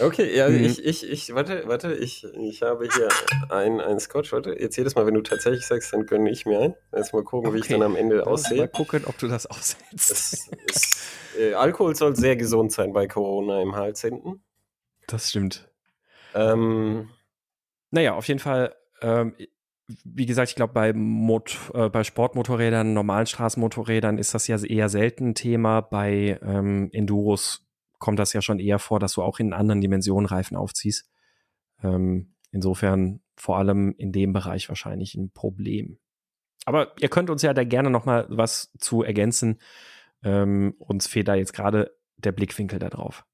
Okay, ja, mhm. ich, ich, ich, warte, warte, ich, ich habe hier ein, ein Scotch. Warte, jetzt jedes Mal, wenn du tatsächlich sagst, dann gönne ich mir ein. Jetzt mal gucken, okay. wie ich dann am Ende aussehe. Mal gucken, ob du das aushältst. Es, es, äh, Alkohol soll sehr gesund sein bei Corona im Hals hinten. Das stimmt. Ähm, naja, auf jeden Fall, ähm, wie gesagt, ich glaube, bei, äh, bei Sportmotorrädern, normalen Straßenmotorrädern ist das ja eher selten ein Thema. Bei ähm, Enduros kommt das ja schon eher vor, dass du auch in anderen Dimensionen Reifen aufziehst. Ähm, insofern vor allem in dem Bereich wahrscheinlich ein Problem. Aber ihr könnt uns ja da gerne noch mal was zu ergänzen. Ähm, uns fehlt da jetzt gerade der Blickwinkel da drauf.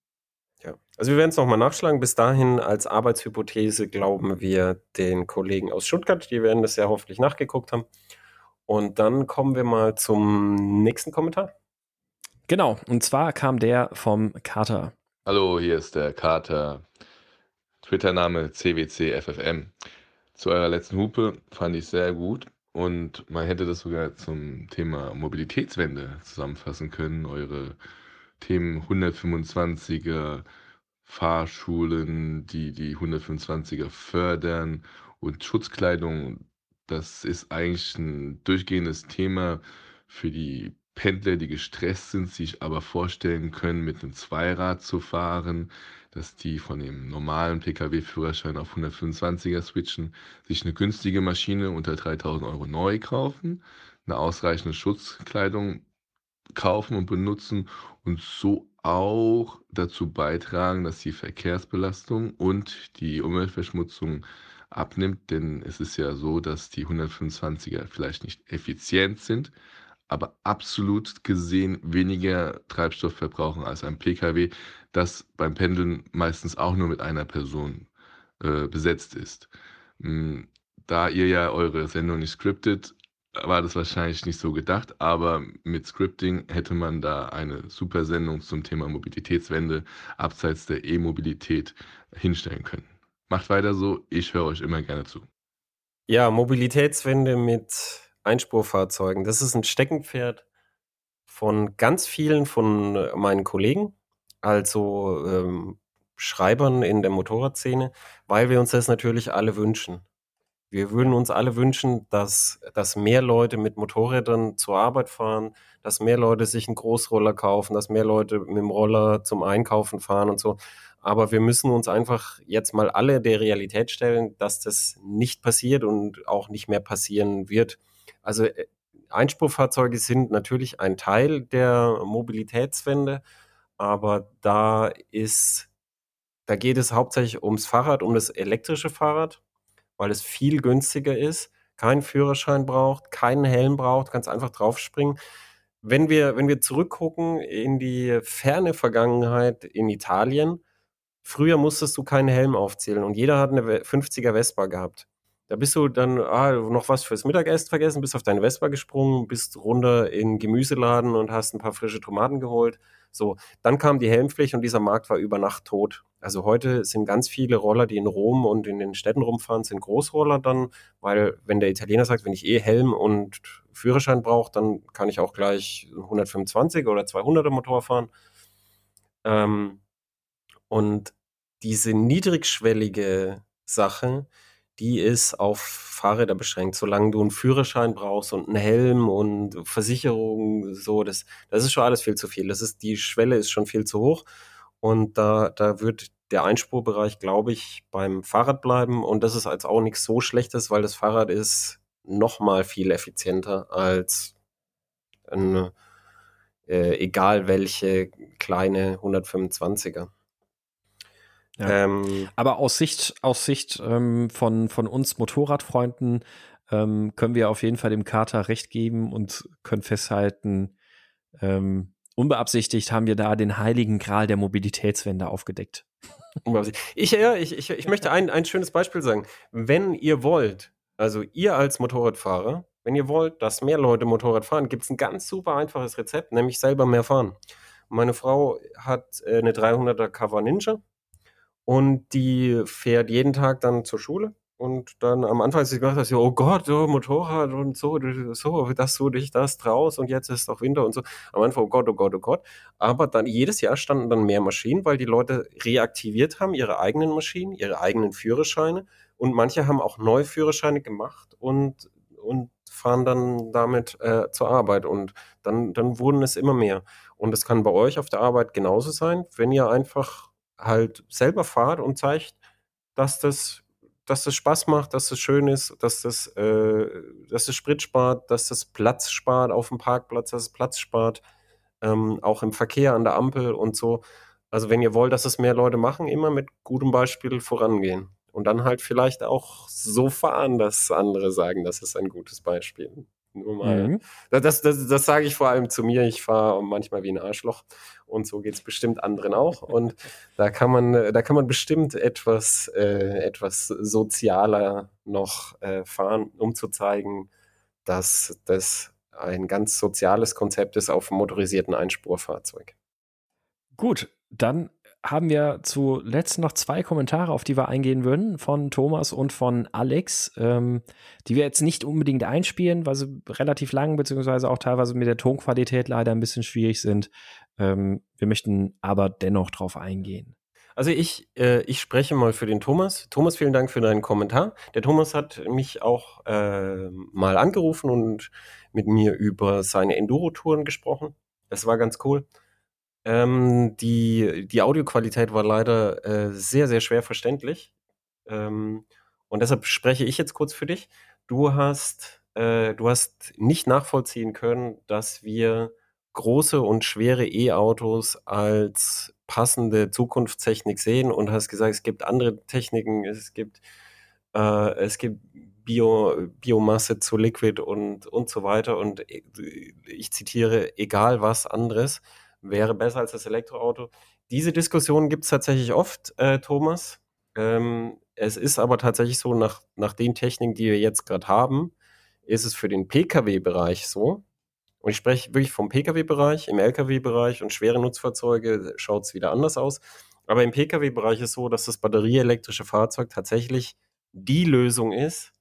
Ja, also wir werden es nochmal nachschlagen. Bis dahin als Arbeitshypothese glauben wir den Kollegen aus Stuttgart. Die werden das ja hoffentlich nachgeguckt haben. Und dann kommen wir mal zum nächsten Kommentar. Genau, und zwar kam der vom Kater. Hallo, hier ist der Kater. Twitter-Name CWCFFM. Zu eurer letzten Hupe fand ich sehr gut und man hätte das sogar zum Thema Mobilitätswende zusammenfassen können. Eure Themen 125er Fahrschulen, die die 125er fördern und Schutzkleidung. Das ist eigentlich ein durchgehendes Thema für die Pendler, die gestresst sind, sich aber vorstellen können, mit einem Zweirad zu fahren, dass die von dem normalen Pkw-Führerschein auf 125er switchen, sich eine günstige Maschine unter 3000 Euro neu kaufen, eine ausreichende Schutzkleidung kaufen und benutzen und so auch dazu beitragen, dass die Verkehrsbelastung und die Umweltverschmutzung abnimmt. Denn es ist ja so, dass die 125er vielleicht nicht effizient sind, aber absolut gesehen weniger Treibstoff verbrauchen als ein Pkw, das beim Pendeln meistens auch nur mit einer Person äh, besetzt ist. Hm, da ihr ja eure Sendung nicht scriptet, war das wahrscheinlich nicht so gedacht, aber mit Scripting hätte man da eine super Sendung zum Thema Mobilitätswende abseits der E-Mobilität hinstellen können. Macht weiter so, ich höre euch immer gerne zu. Ja, Mobilitätswende mit Einspurfahrzeugen. Das ist ein Steckenpferd von ganz vielen von äh, meinen Kollegen, also ähm, Schreibern in der Motorradszene, weil wir uns das natürlich alle wünschen. Wir würden uns alle wünschen, dass, dass mehr Leute mit Motorrädern zur Arbeit fahren, dass mehr Leute sich einen Großroller kaufen, dass mehr Leute mit dem Roller zum Einkaufen fahren und so. Aber wir müssen uns einfach jetzt mal alle der Realität stellen, dass das nicht passiert und auch nicht mehr passieren wird. Also äh, Einspurfahrzeuge sind natürlich ein Teil der Mobilitätswende, aber da ist, da geht es hauptsächlich ums Fahrrad, um das elektrische Fahrrad, weil es viel günstiger ist, keinen Führerschein braucht, keinen Helm braucht, ganz einfach draufspringen. Wenn wir, wenn wir zurückgucken in die ferne Vergangenheit in Italien, früher musstest du keinen Helm aufzählen und jeder hat eine 50er Vespa gehabt. Da bist du dann, ah, noch was fürs Mittagessen vergessen, bist auf deine Vespa gesprungen, bist runter in Gemüseladen und hast ein paar frische Tomaten geholt. So, dann kam die Helmpflicht und dieser Markt war über Nacht tot. Also heute sind ganz viele Roller, die in Rom und in den Städten rumfahren, sind Großroller dann, weil wenn der Italiener sagt, wenn ich eh Helm und Führerschein brauche, dann kann ich auch gleich 125 oder 200er Motor fahren. Ähm, und diese niedrigschwellige Sache, die ist auf Fahrräder beschränkt. Solange du einen Führerschein brauchst und einen Helm und Versicherung, so, das, das ist schon alles viel zu viel. Das ist, die Schwelle ist schon viel zu hoch. Und da, da wird der Einspurbereich, glaube ich, beim Fahrrad bleiben. Und das ist als auch nichts so Schlechtes, weil das Fahrrad ist noch mal viel effizienter als eine, äh, egal welche kleine 125er. Ja. Ähm, Aber aus Sicht, aus Sicht ähm, von, von uns Motorradfreunden ähm, können wir auf jeden Fall dem Kater recht geben und können festhalten, ähm, unbeabsichtigt haben wir da den heiligen Gral der Mobilitätswende aufgedeckt. Ich, ja, ich, ich, ich möchte ein, ein schönes Beispiel sagen. Wenn ihr wollt, also ihr als Motorradfahrer, wenn ihr wollt, dass mehr Leute Motorrad fahren, gibt es ein ganz super einfaches Rezept, nämlich selber mehr fahren. Meine Frau hat äh, eine 300er Cover Ninja und die fährt jeden Tag dann zur Schule. Und dann am Anfang hat sie gedacht, dass oh Gott, so Motorrad und so, so, das so dich das draus und jetzt ist auch Winter und so. Am Anfang, oh Gott, oh Gott, oh Gott. Aber dann jedes Jahr standen dann mehr Maschinen, weil die Leute reaktiviert haben, ihre eigenen Maschinen, ihre eigenen Führerscheine. Und manche haben auch neue Führerscheine gemacht und, und fahren dann damit äh, zur Arbeit. Und dann, dann wurden es immer mehr. Und es kann bei euch auf der Arbeit genauso sein, wenn ihr einfach halt selber fahrt und zeigt, dass das, dass das Spaß macht, dass das schön ist, dass das, äh, dass das Sprit spart, dass das Platz spart auf dem Parkplatz, dass es Platz spart, ähm, auch im Verkehr an der Ampel und so. Also wenn ihr wollt, dass es mehr Leute machen, immer mit gutem Beispiel vorangehen. Und dann halt vielleicht auch so fahren, dass andere sagen, das ist ein gutes Beispiel. Nur mal. Mhm. Das, das, das sage ich vor allem zu mir. Ich fahre manchmal wie ein Arschloch und so geht es bestimmt anderen auch. Und da kann man, da kann man bestimmt etwas, äh, etwas sozialer noch äh, fahren, um zu zeigen, dass das ein ganz soziales Konzept ist auf motorisierten Einspurfahrzeug. Gut, dann haben wir zuletzt noch zwei Kommentare, auf die wir eingehen würden, von Thomas und von Alex, ähm, die wir jetzt nicht unbedingt einspielen, weil sie relativ lang, beziehungsweise auch teilweise mit der Tonqualität leider ein bisschen schwierig sind. Ähm, wir möchten aber dennoch drauf eingehen. Also ich, äh, ich spreche mal für den Thomas. Thomas, vielen Dank für deinen Kommentar. Der Thomas hat mich auch äh, mal angerufen und mit mir über seine Enduro-Touren gesprochen. Das war ganz cool. Ähm, die, die Audioqualität war leider äh, sehr, sehr schwer verständlich. Ähm, und deshalb spreche ich jetzt kurz für dich. Du hast, äh, du hast nicht nachvollziehen können, dass wir große und schwere E-Autos als passende Zukunftstechnik sehen und hast gesagt, es gibt andere Techniken, es gibt, äh, es gibt Bio, Biomasse zu Liquid und, und so weiter. Und äh, ich zitiere, egal was anderes wäre besser als das Elektroauto. Diese Diskussion gibt es tatsächlich oft, äh, Thomas. Ähm, es ist aber tatsächlich so, nach, nach den Techniken, die wir jetzt gerade haben, ist es für den Pkw-Bereich so. Und ich spreche wirklich vom Pkw-Bereich, im Lkw-Bereich und schwere Nutzfahrzeuge schaut es wieder anders aus. Aber im Pkw-Bereich ist so, dass das batterieelektrische Fahrzeug tatsächlich die Lösung ist,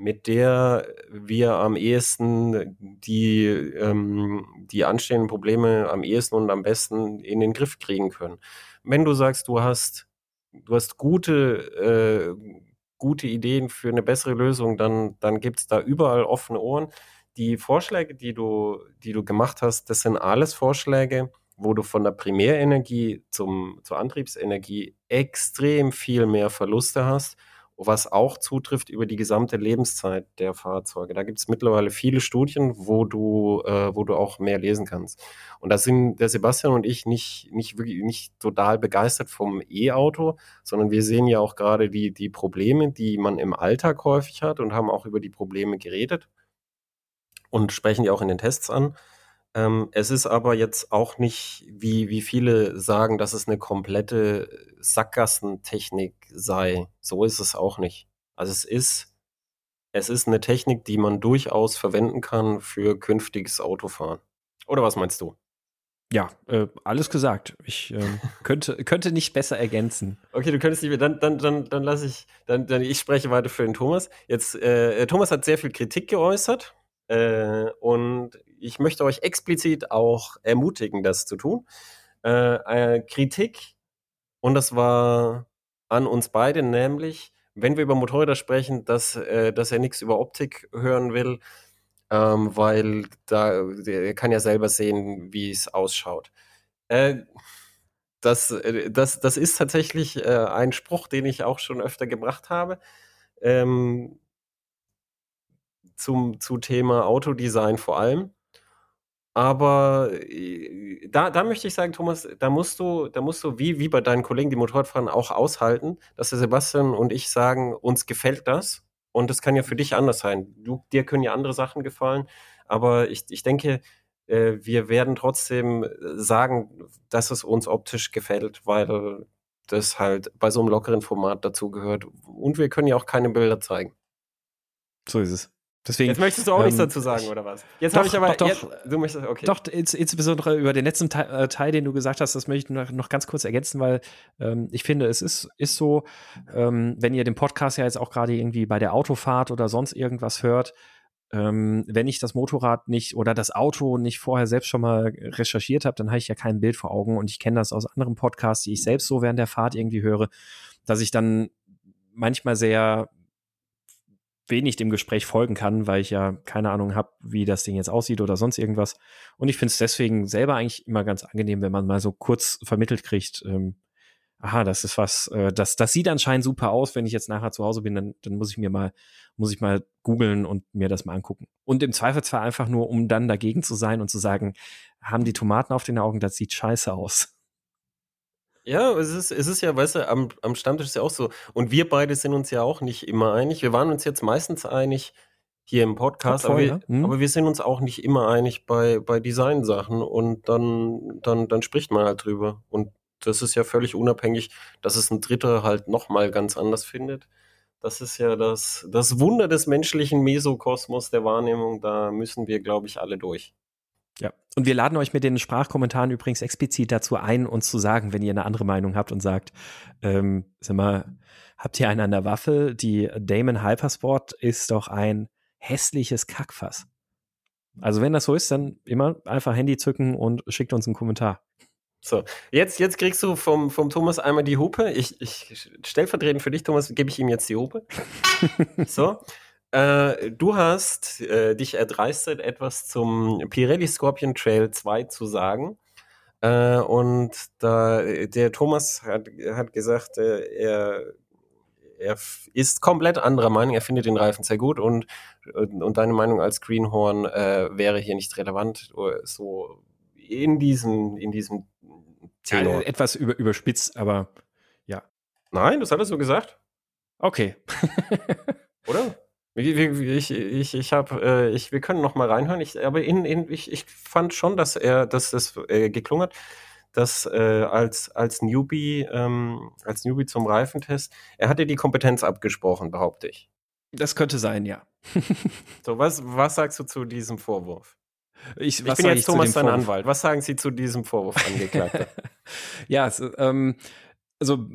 mit der wir am ehesten die, ähm, die anstehenden Probleme am ehesten und am besten in den Griff kriegen können. Wenn du sagst, du hast, du hast gute, äh, gute Ideen für eine bessere Lösung, dann, dann gibt es da überall offene Ohren. Die Vorschläge, die du, die du gemacht hast, das sind alles Vorschläge, wo du von der Primärenergie zum, zur Antriebsenergie extrem viel mehr Verluste hast was auch zutrifft über die gesamte Lebenszeit der Fahrzeuge. Da gibt es mittlerweile viele Studien, wo du, äh, wo du auch mehr lesen kannst. Und da sind der Sebastian und ich nicht, nicht wirklich nicht total begeistert vom E-Auto, sondern wir sehen ja auch gerade die, die Probleme, die man im Alltag häufig hat und haben auch über die Probleme geredet und sprechen die auch in den Tests an. Ähm, es ist aber jetzt auch nicht, wie, wie viele sagen, dass es eine komplette Sackgassentechnik sei. So ist es auch nicht. Also es ist, es ist eine Technik, die man durchaus verwenden kann für künftiges Autofahren. Oder was meinst du? Ja, äh, alles gesagt. Ich äh, könnte, könnte nicht besser ergänzen. Okay, du könntest nicht mehr, dann, dann, dann, dann lasse ich, dann, dann ich spreche weiter für den Thomas. Jetzt, äh, Thomas hat sehr viel Kritik geäußert. Äh, und ich möchte euch explizit auch ermutigen, das zu tun. Äh, äh, Kritik, und das war an uns beide, nämlich, wenn wir über Motorräder sprechen, dass, äh, dass er nichts über Optik hören will, ähm, weil da, er kann ja selber sehen, wie es ausschaut. Äh, das, äh, das, das ist tatsächlich äh, ein Spruch, den ich auch schon öfter gebracht habe. Ähm, zum, zu Thema Autodesign vor allem. Aber äh, da, da möchte ich sagen, Thomas, da musst du, da musst du, wie, wie bei deinen Kollegen, die Motorradfahren, auch aushalten, dass der Sebastian und ich sagen, uns gefällt das. Und das kann ja für dich anders sein. Du, dir können ja andere Sachen gefallen. Aber ich, ich denke, äh, wir werden trotzdem sagen, dass es uns optisch gefällt, weil das halt bei so einem lockeren Format dazugehört. Und wir können ja auch keine Bilder zeigen. So ist es. Deswegen, jetzt möchtest du auch ähm, nichts dazu sagen, oder was? Jetzt habe ich aber. Doch, jetzt, du möchtest, okay. Doch, ins, insbesondere über den letzten Teil, äh, Teil, den du gesagt hast, das möchte ich noch, noch ganz kurz ergänzen, weil ähm, ich finde, es ist, ist so, ähm, wenn ihr den Podcast ja jetzt auch gerade irgendwie bei der Autofahrt oder sonst irgendwas hört, ähm, wenn ich das Motorrad nicht oder das Auto nicht vorher selbst schon mal recherchiert habe, dann habe ich ja kein Bild vor Augen und ich kenne das aus anderen Podcasts, die ich selbst so während der Fahrt irgendwie höre, dass ich dann manchmal sehr wenig dem Gespräch folgen kann, weil ich ja keine Ahnung habe, wie das Ding jetzt aussieht oder sonst irgendwas. Und ich finde es deswegen selber eigentlich immer ganz angenehm, wenn man mal so kurz vermittelt kriegt, ähm, aha, das ist was, äh, das, das sieht anscheinend super aus. Wenn ich jetzt nachher zu Hause bin, dann, dann muss ich mir mal, muss ich mal googeln und mir das mal angucken. Und im Zweifelsfall einfach nur, um dann dagegen zu sein und zu sagen, haben die Tomaten auf den Augen, das sieht scheiße aus. Ja, es ist, es ist ja, weißt du, am, am Stammtisch ist ja auch so. Und wir beide sind uns ja auch nicht immer einig. Wir waren uns jetzt meistens einig hier im Podcast, voll, aber, wir, hm. aber wir sind uns auch nicht immer einig bei, bei Designsachen und dann, dann, dann spricht man halt drüber. Und das ist ja völlig unabhängig, dass es ein Dritter halt nochmal ganz anders findet. Das ist ja das, das Wunder des menschlichen Mesokosmos der Wahrnehmung. Da müssen wir, glaube ich, alle durch. Ja, und wir laden euch mit den Sprachkommentaren übrigens explizit dazu ein, uns zu sagen, wenn ihr eine andere Meinung habt und sagt, ähm, sag mal, habt ihr einen an der Waffe? Die Damon Hypersport ist doch ein hässliches Kackfass. Also wenn das so ist, dann immer einfach Handy zücken und schickt uns einen Kommentar. So, jetzt, jetzt kriegst du vom, vom Thomas einmal die Hupe. Ich, ich stellvertretend für dich, Thomas, gebe ich ihm jetzt die Hupe. so. Äh, du hast äh, dich erdreistet, etwas zum Pirelli Scorpion Trail 2 zu sagen. Äh, und da, der Thomas hat, hat gesagt, äh, er, er ist komplett anderer Meinung. Er findet den Reifen sehr gut und, und deine Meinung als Greenhorn äh, wäre hier nicht relevant. So in diesem, in diesem Tenor. Ja, etwas über, überspitzt, aber ja. Nein, das hat er so gesagt. Okay. Oder? Ich, ich, ich habe, äh, ich, wir können noch mal reinhören. Ich, aber in, in, ich, ich fand schon, dass er, dass das äh, geklungen hat, dass äh, als als Newbie, ähm, als Newbie zum Reifentest, er hatte die Kompetenz abgesprochen, behaupte ich. Das könnte sein, ja. so, was, was sagst du zu diesem Vorwurf? Ich, ich bin jetzt Thomas, dein Anwalt. Was sagen Sie zu diesem Vorwurf, Angeklagter? ja, also, ähm, also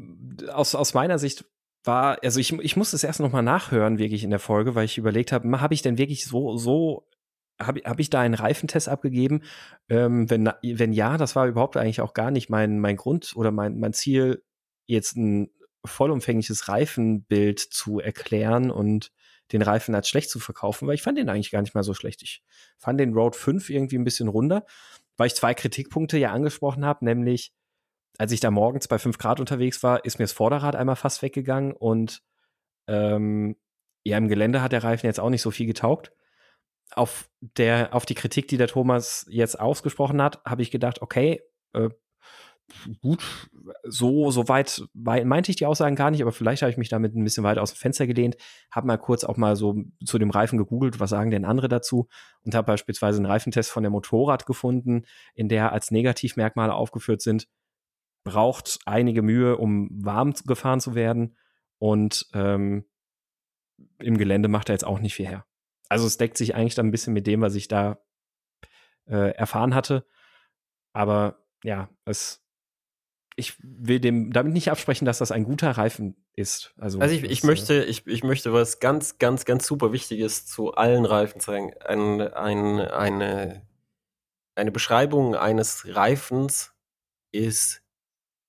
aus, aus meiner Sicht war, also ich, ich muss es erst nochmal nachhören, wirklich in der Folge, weil ich überlegt habe, habe ich denn wirklich so, so, habe hab ich da einen Reifentest abgegeben? Ähm, wenn, wenn ja, das war überhaupt eigentlich auch gar nicht mein, mein Grund oder mein, mein Ziel, jetzt ein vollumfängliches Reifenbild zu erklären und den Reifen als schlecht zu verkaufen, weil ich fand den eigentlich gar nicht mal so schlecht. Ich fand den Road 5 irgendwie ein bisschen runder, weil ich zwei Kritikpunkte ja angesprochen habe, nämlich als ich da morgens bei 5 Grad unterwegs war, ist mir das Vorderrad einmal fast weggegangen und ähm, ja, im Gelände hat der Reifen jetzt auch nicht so viel getaugt. Auf, der, auf die Kritik, die der Thomas jetzt ausgesprochen hat, habe ich gedacht, okay, äh, gut, so, so weit, weit meinte ich die Aussagen gar nicht, aber vielleicht habe ich mich damit ein bisschen weit aus dem Fenster gelehnt, habe mal kurz auch mal so zu dem Reifen gegoogelt, was sagen denn andere dazu und habe beispielsweise einen Reifentest von der Motorrad gefunden, in der als Negativmerkmale aufgeführt sind, braucht einige Mühe, um warm gefahren zu werden. Und ähm, im Gelände macht er jetzt auch nicht viel her. Also es deckt sich eigentlich dann ein bisschen mit dem, was ich da äh, erfahren hatte. Aber ja, es, ich will dem damit nicht absprechen, dass das ein guter Reifen ist. Also, also ich, ich äh, möchte, ich, ich möchte was ganz, ganz, ganz super Wichtiges zu allen Reifen zeigen. Ein, ein, eine, eine Beschreibung eines Reifens ist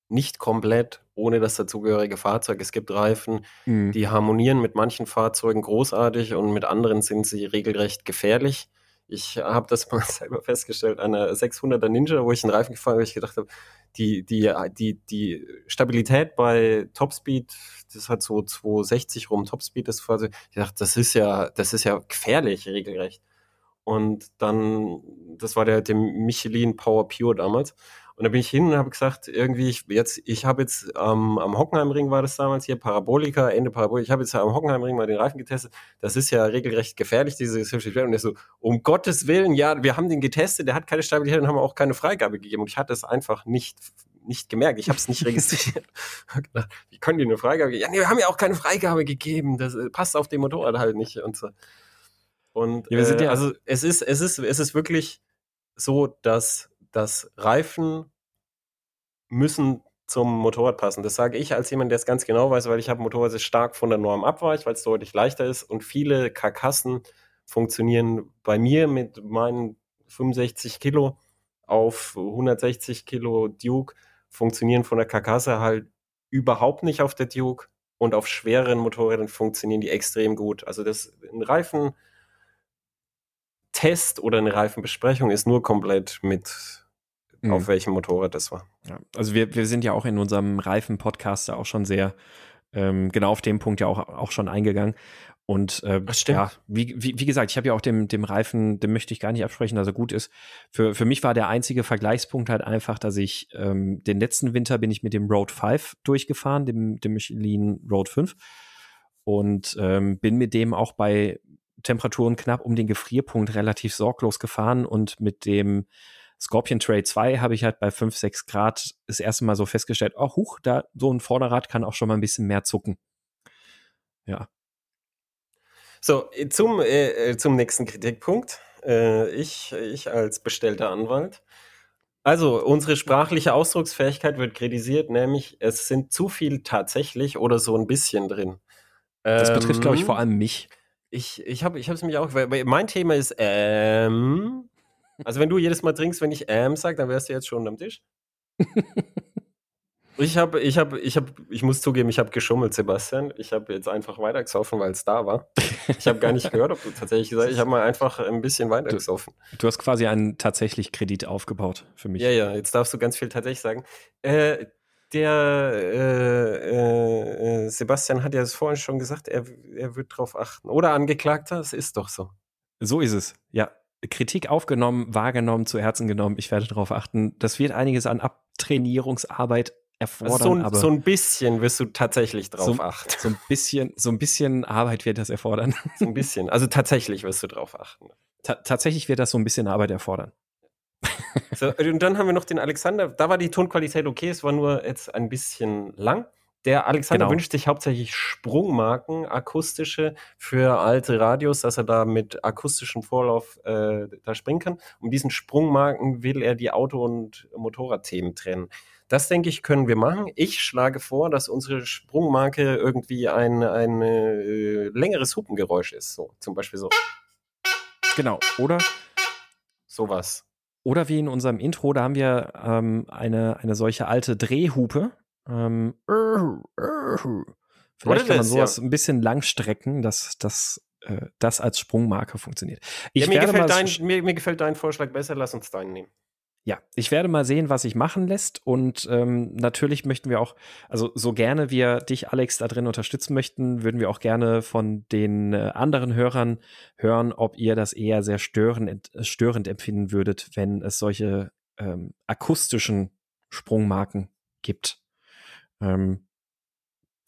nicht komplett ohne das dazugehörige Fahrzeug. Es gibt Reifen, mhm. die harmonieren mit manchen Fahrzeugen großartig und mit anderen sind sie regelrecht gefährlich. Ich habe das mal selber festgestellt, eine 600er Ninja, wo ich einen Reifen gefahren habe, ich gedacht habe, die, die, die, die Stabilität bei Topspeed, das hat so 260 rum Topspeed, das Fahrzeug, ich dachte, das ist ja, das ist ja gefährlich regelrecht. Und dann, das war der, der Michelin Power Pure damals. Und da bin ich hin und habe gesagt, irgendwie, ich, jetzt, ich habe jetzt ähm, am Hockenheimring war das damals hier, Parabolika, Ende Parabolika, ich habe jetzt am Hockenheimring mal den Reifen getestet. Das ist ja regelrecht gefährlich, diese Stabilität. Und er so, um Gottes Willen, ja, wir haben den getestet, der hat keine Stabilität und haben auch keine Freigabe gegeben. Und ich hatte es einfach nicht, nicht gemerkt. Ich habe es nicht registriert. Wie können die eine Freigabe geben? Ja, nee, wir haben ja auch keine Freigabe gegeben. Das äh, passt auf dem Motorrad halt nicht und so. Und Ja, äh, ja- also es ist, es ist, es ist wirklich so, dass, dass Reifen müssen zum Motorrad passen. Das sage ich als jemand, der es ganz genau weiß, weil ich habe ein Motorrad, das stark von der Norm abweicht, weil es deutlich leichter ist und viele Karkassen funktionieren bei mir mit meinen 65 Kilo auf 160 Kilo Duke funktionieren von der Karkasse halt überhaupt nicht auf der Duke und auf schwereren Motorrädern funktionieren die extrem gut. Also das ein Reifentest oder eine Reifenbesprechung ist nur komplett mit Mhm. auf welchem Motorrad das war. Ja, also wir, wir sind ja auch in unserem Reifen-Podcast da auch schon sehr ähm, genau auf den Punkt ja auch, auch schon eingegangen. Und äh, ja, wie, wie, wie gesagt, ich habe ja auch dem, dem Reifen, dem möchte ich gar nicht absprechen, dass er gut ist. Für, für mich war der einzige Vergleichspunkt halt einfach, dass ich ähm, den letzten Winter bin ich mit dem Road 5 durchgefahren, dem, dem Michelin Road 5. Und ähm, bin mit dem auch bei Temperaturen knapp um den Gefrierpunkt relativ sorglos gefahren und mit dem Scorpion Trail 2 habe ich halt bei 5, 6 Grad das erste Mal so festgestellt, oh, huch, da so ein Vorderrad kann auch schon mal ein bisschen mehr zucken. Ja. So, äh, zum, äh, äh, zum nächsten Kritikpunkt. Äh, ich, ich als bestellter Anwalt. Also, unsere sprachliche Ausdrucksfähigkeit wird kritisiert, nämlich es sind zu viel tatsächlich oder so ein bisschen drin. Das betrifft, glaube ich, Ähm, vor allem mich. Ich, ich habe es mich auch, weil, weil mein Thema ist ähm. Also wenn du jedes Mal trinkst, wenn ich ähm sag, dann wärst du jetzt schon am Tisch. Ich habe, ich habe, ich habe, ich muss zugeben, ich habe geschummelt, Sebastian. Ich habe jetzt einfach weitergesoffen, weil es da war. Ich habe gar nicht gehört, ob du tatsächlich gesagt hast. Ich habe mal einfach ein bisschen weitergesoffen. Du hast quasi einen tatsächlich Kredit aufgebaut für mich. Ja, ja, jetzt darfst du ganz viel tatsächlich sagen. Äh, der äh, äh, äh, Sebastian hat ja das vorhin schon gesagt, er, er wird drauf achten. Oder Angeklagter, es ist doch so. So ist es. Ja. Kritik aufgenommen, wahrgenommen, zu Herzen genommen. Ich werde darauf achten. Das wird einiges an Abtrainierungsarbeit erfordern, so, ein, aber so ein bisschen wirst du tatsächlich drauf So- achten. so ein bisschen, so ein bisschen Arbeit wird das erfordern. So ein bisschen. Also tatsächlich wirst du drauf achten. Ta tatsächlich wird das so ein bisschen Arbeit erfordern. So, und dann haben wir noch den Alexander. Da war die Tonqualität okay, es war nur jetzt ein bisschen lang. Der Alexander Genau. wünscht sich hauptsächlich Sprungmarken, akustische für alte Radios, dass er da mit akustischem Vorlauf äh, da springen kann. Um diesen Sprungmarken will er die Auto- und Motorradthemen trennen. Das denke ich, können wir machen. Ich schlage vor, dass unsere Sprungmarke irgendwie ein, ein äh, längeres Hupengeräusch ist. So, zum Beispiel so. Genau. Oder, Sowas. oder wie in unserem Intro, da haben wir ähm, eine, eine solche alte Drehhupe. Ähm, vielleicht kann man das, sowas ja. ein bisschen langstrecken, dass, dass äh, das als Sprungmarke funktioniert. Ich Ja, mir, gefällt dein, mir, mir gefällt dein Vorschlag besser, lass uns deinen nehmen. Ja, ich werde mal sehen, was sich machen lässt. Und ähm, natürlich möchten wir auch, also so gerne wir dich, Alex, da drin unterstützen möchten, würden wir auch gerne von den äh, anderen Hörern hören, ob ihr das eher sehr störend, äh, störend empfinden würdet, wenn es solche ähm, akustischen Sprungmarken gibt. Ähm,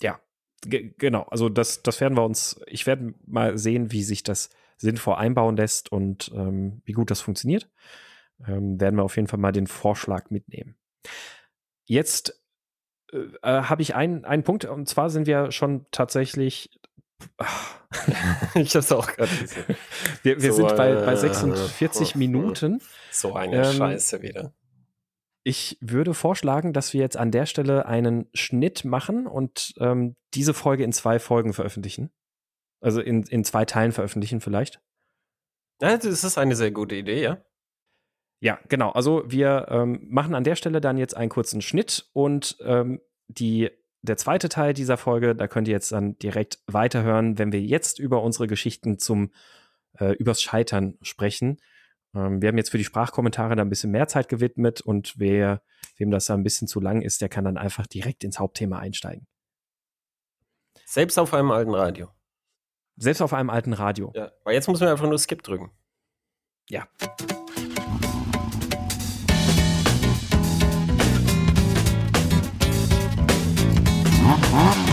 ja, ge- genau. Also das, das werden wir uns, ich werde mal sehen, wie sich das sinnvoll einbauen lässt und ähm, wie gut das funktioniert ähm, werden wir auf jeden Fall mal den Vorschlag mitnehmen. Jetzt äh, äh, habe ich einen, einen Punkt, und zwar sind wir schon tatsächlich. ich hab's auch gerade gesehen. wir wir So, sind bei, äh, bei 46 Minuten. So eine Ähm, Scheiße wieder. Ich würde vorschlagen, dass wir jetzt an der Stelle einen Schnitt machen und ähm, diese Folge in zwei Folgen veröffentlichen. Also in, in zwei Teilen veröffentlichen vielleicht. Ja, das ist eine sehr gute Idee, ja. Ja, genau. Also wir ähm, machen an der Stelle dann jetzt einen kurzen Schnitt und ähm, die, der zweite Teil dieser Folge, da könnt ihr jetzt dann direkt weiterhören, wenn wir jetzt über unsere Geschichten zum äh, übers Scheitern sprechen. Ähm, wir haben jetzt für die Sprachkommentare da ein bisschen mehr Zeit gewidmet und wer, wem das da ein bisschen zu lang ist, der kann dann einfach direkt ins Hauptthema einsteigen. Selbst auf einem alten Radio. Selbst auf einem alten Radio. Ja, weil jetzt muss man einfach nur Skip drücken. Ja. Ah.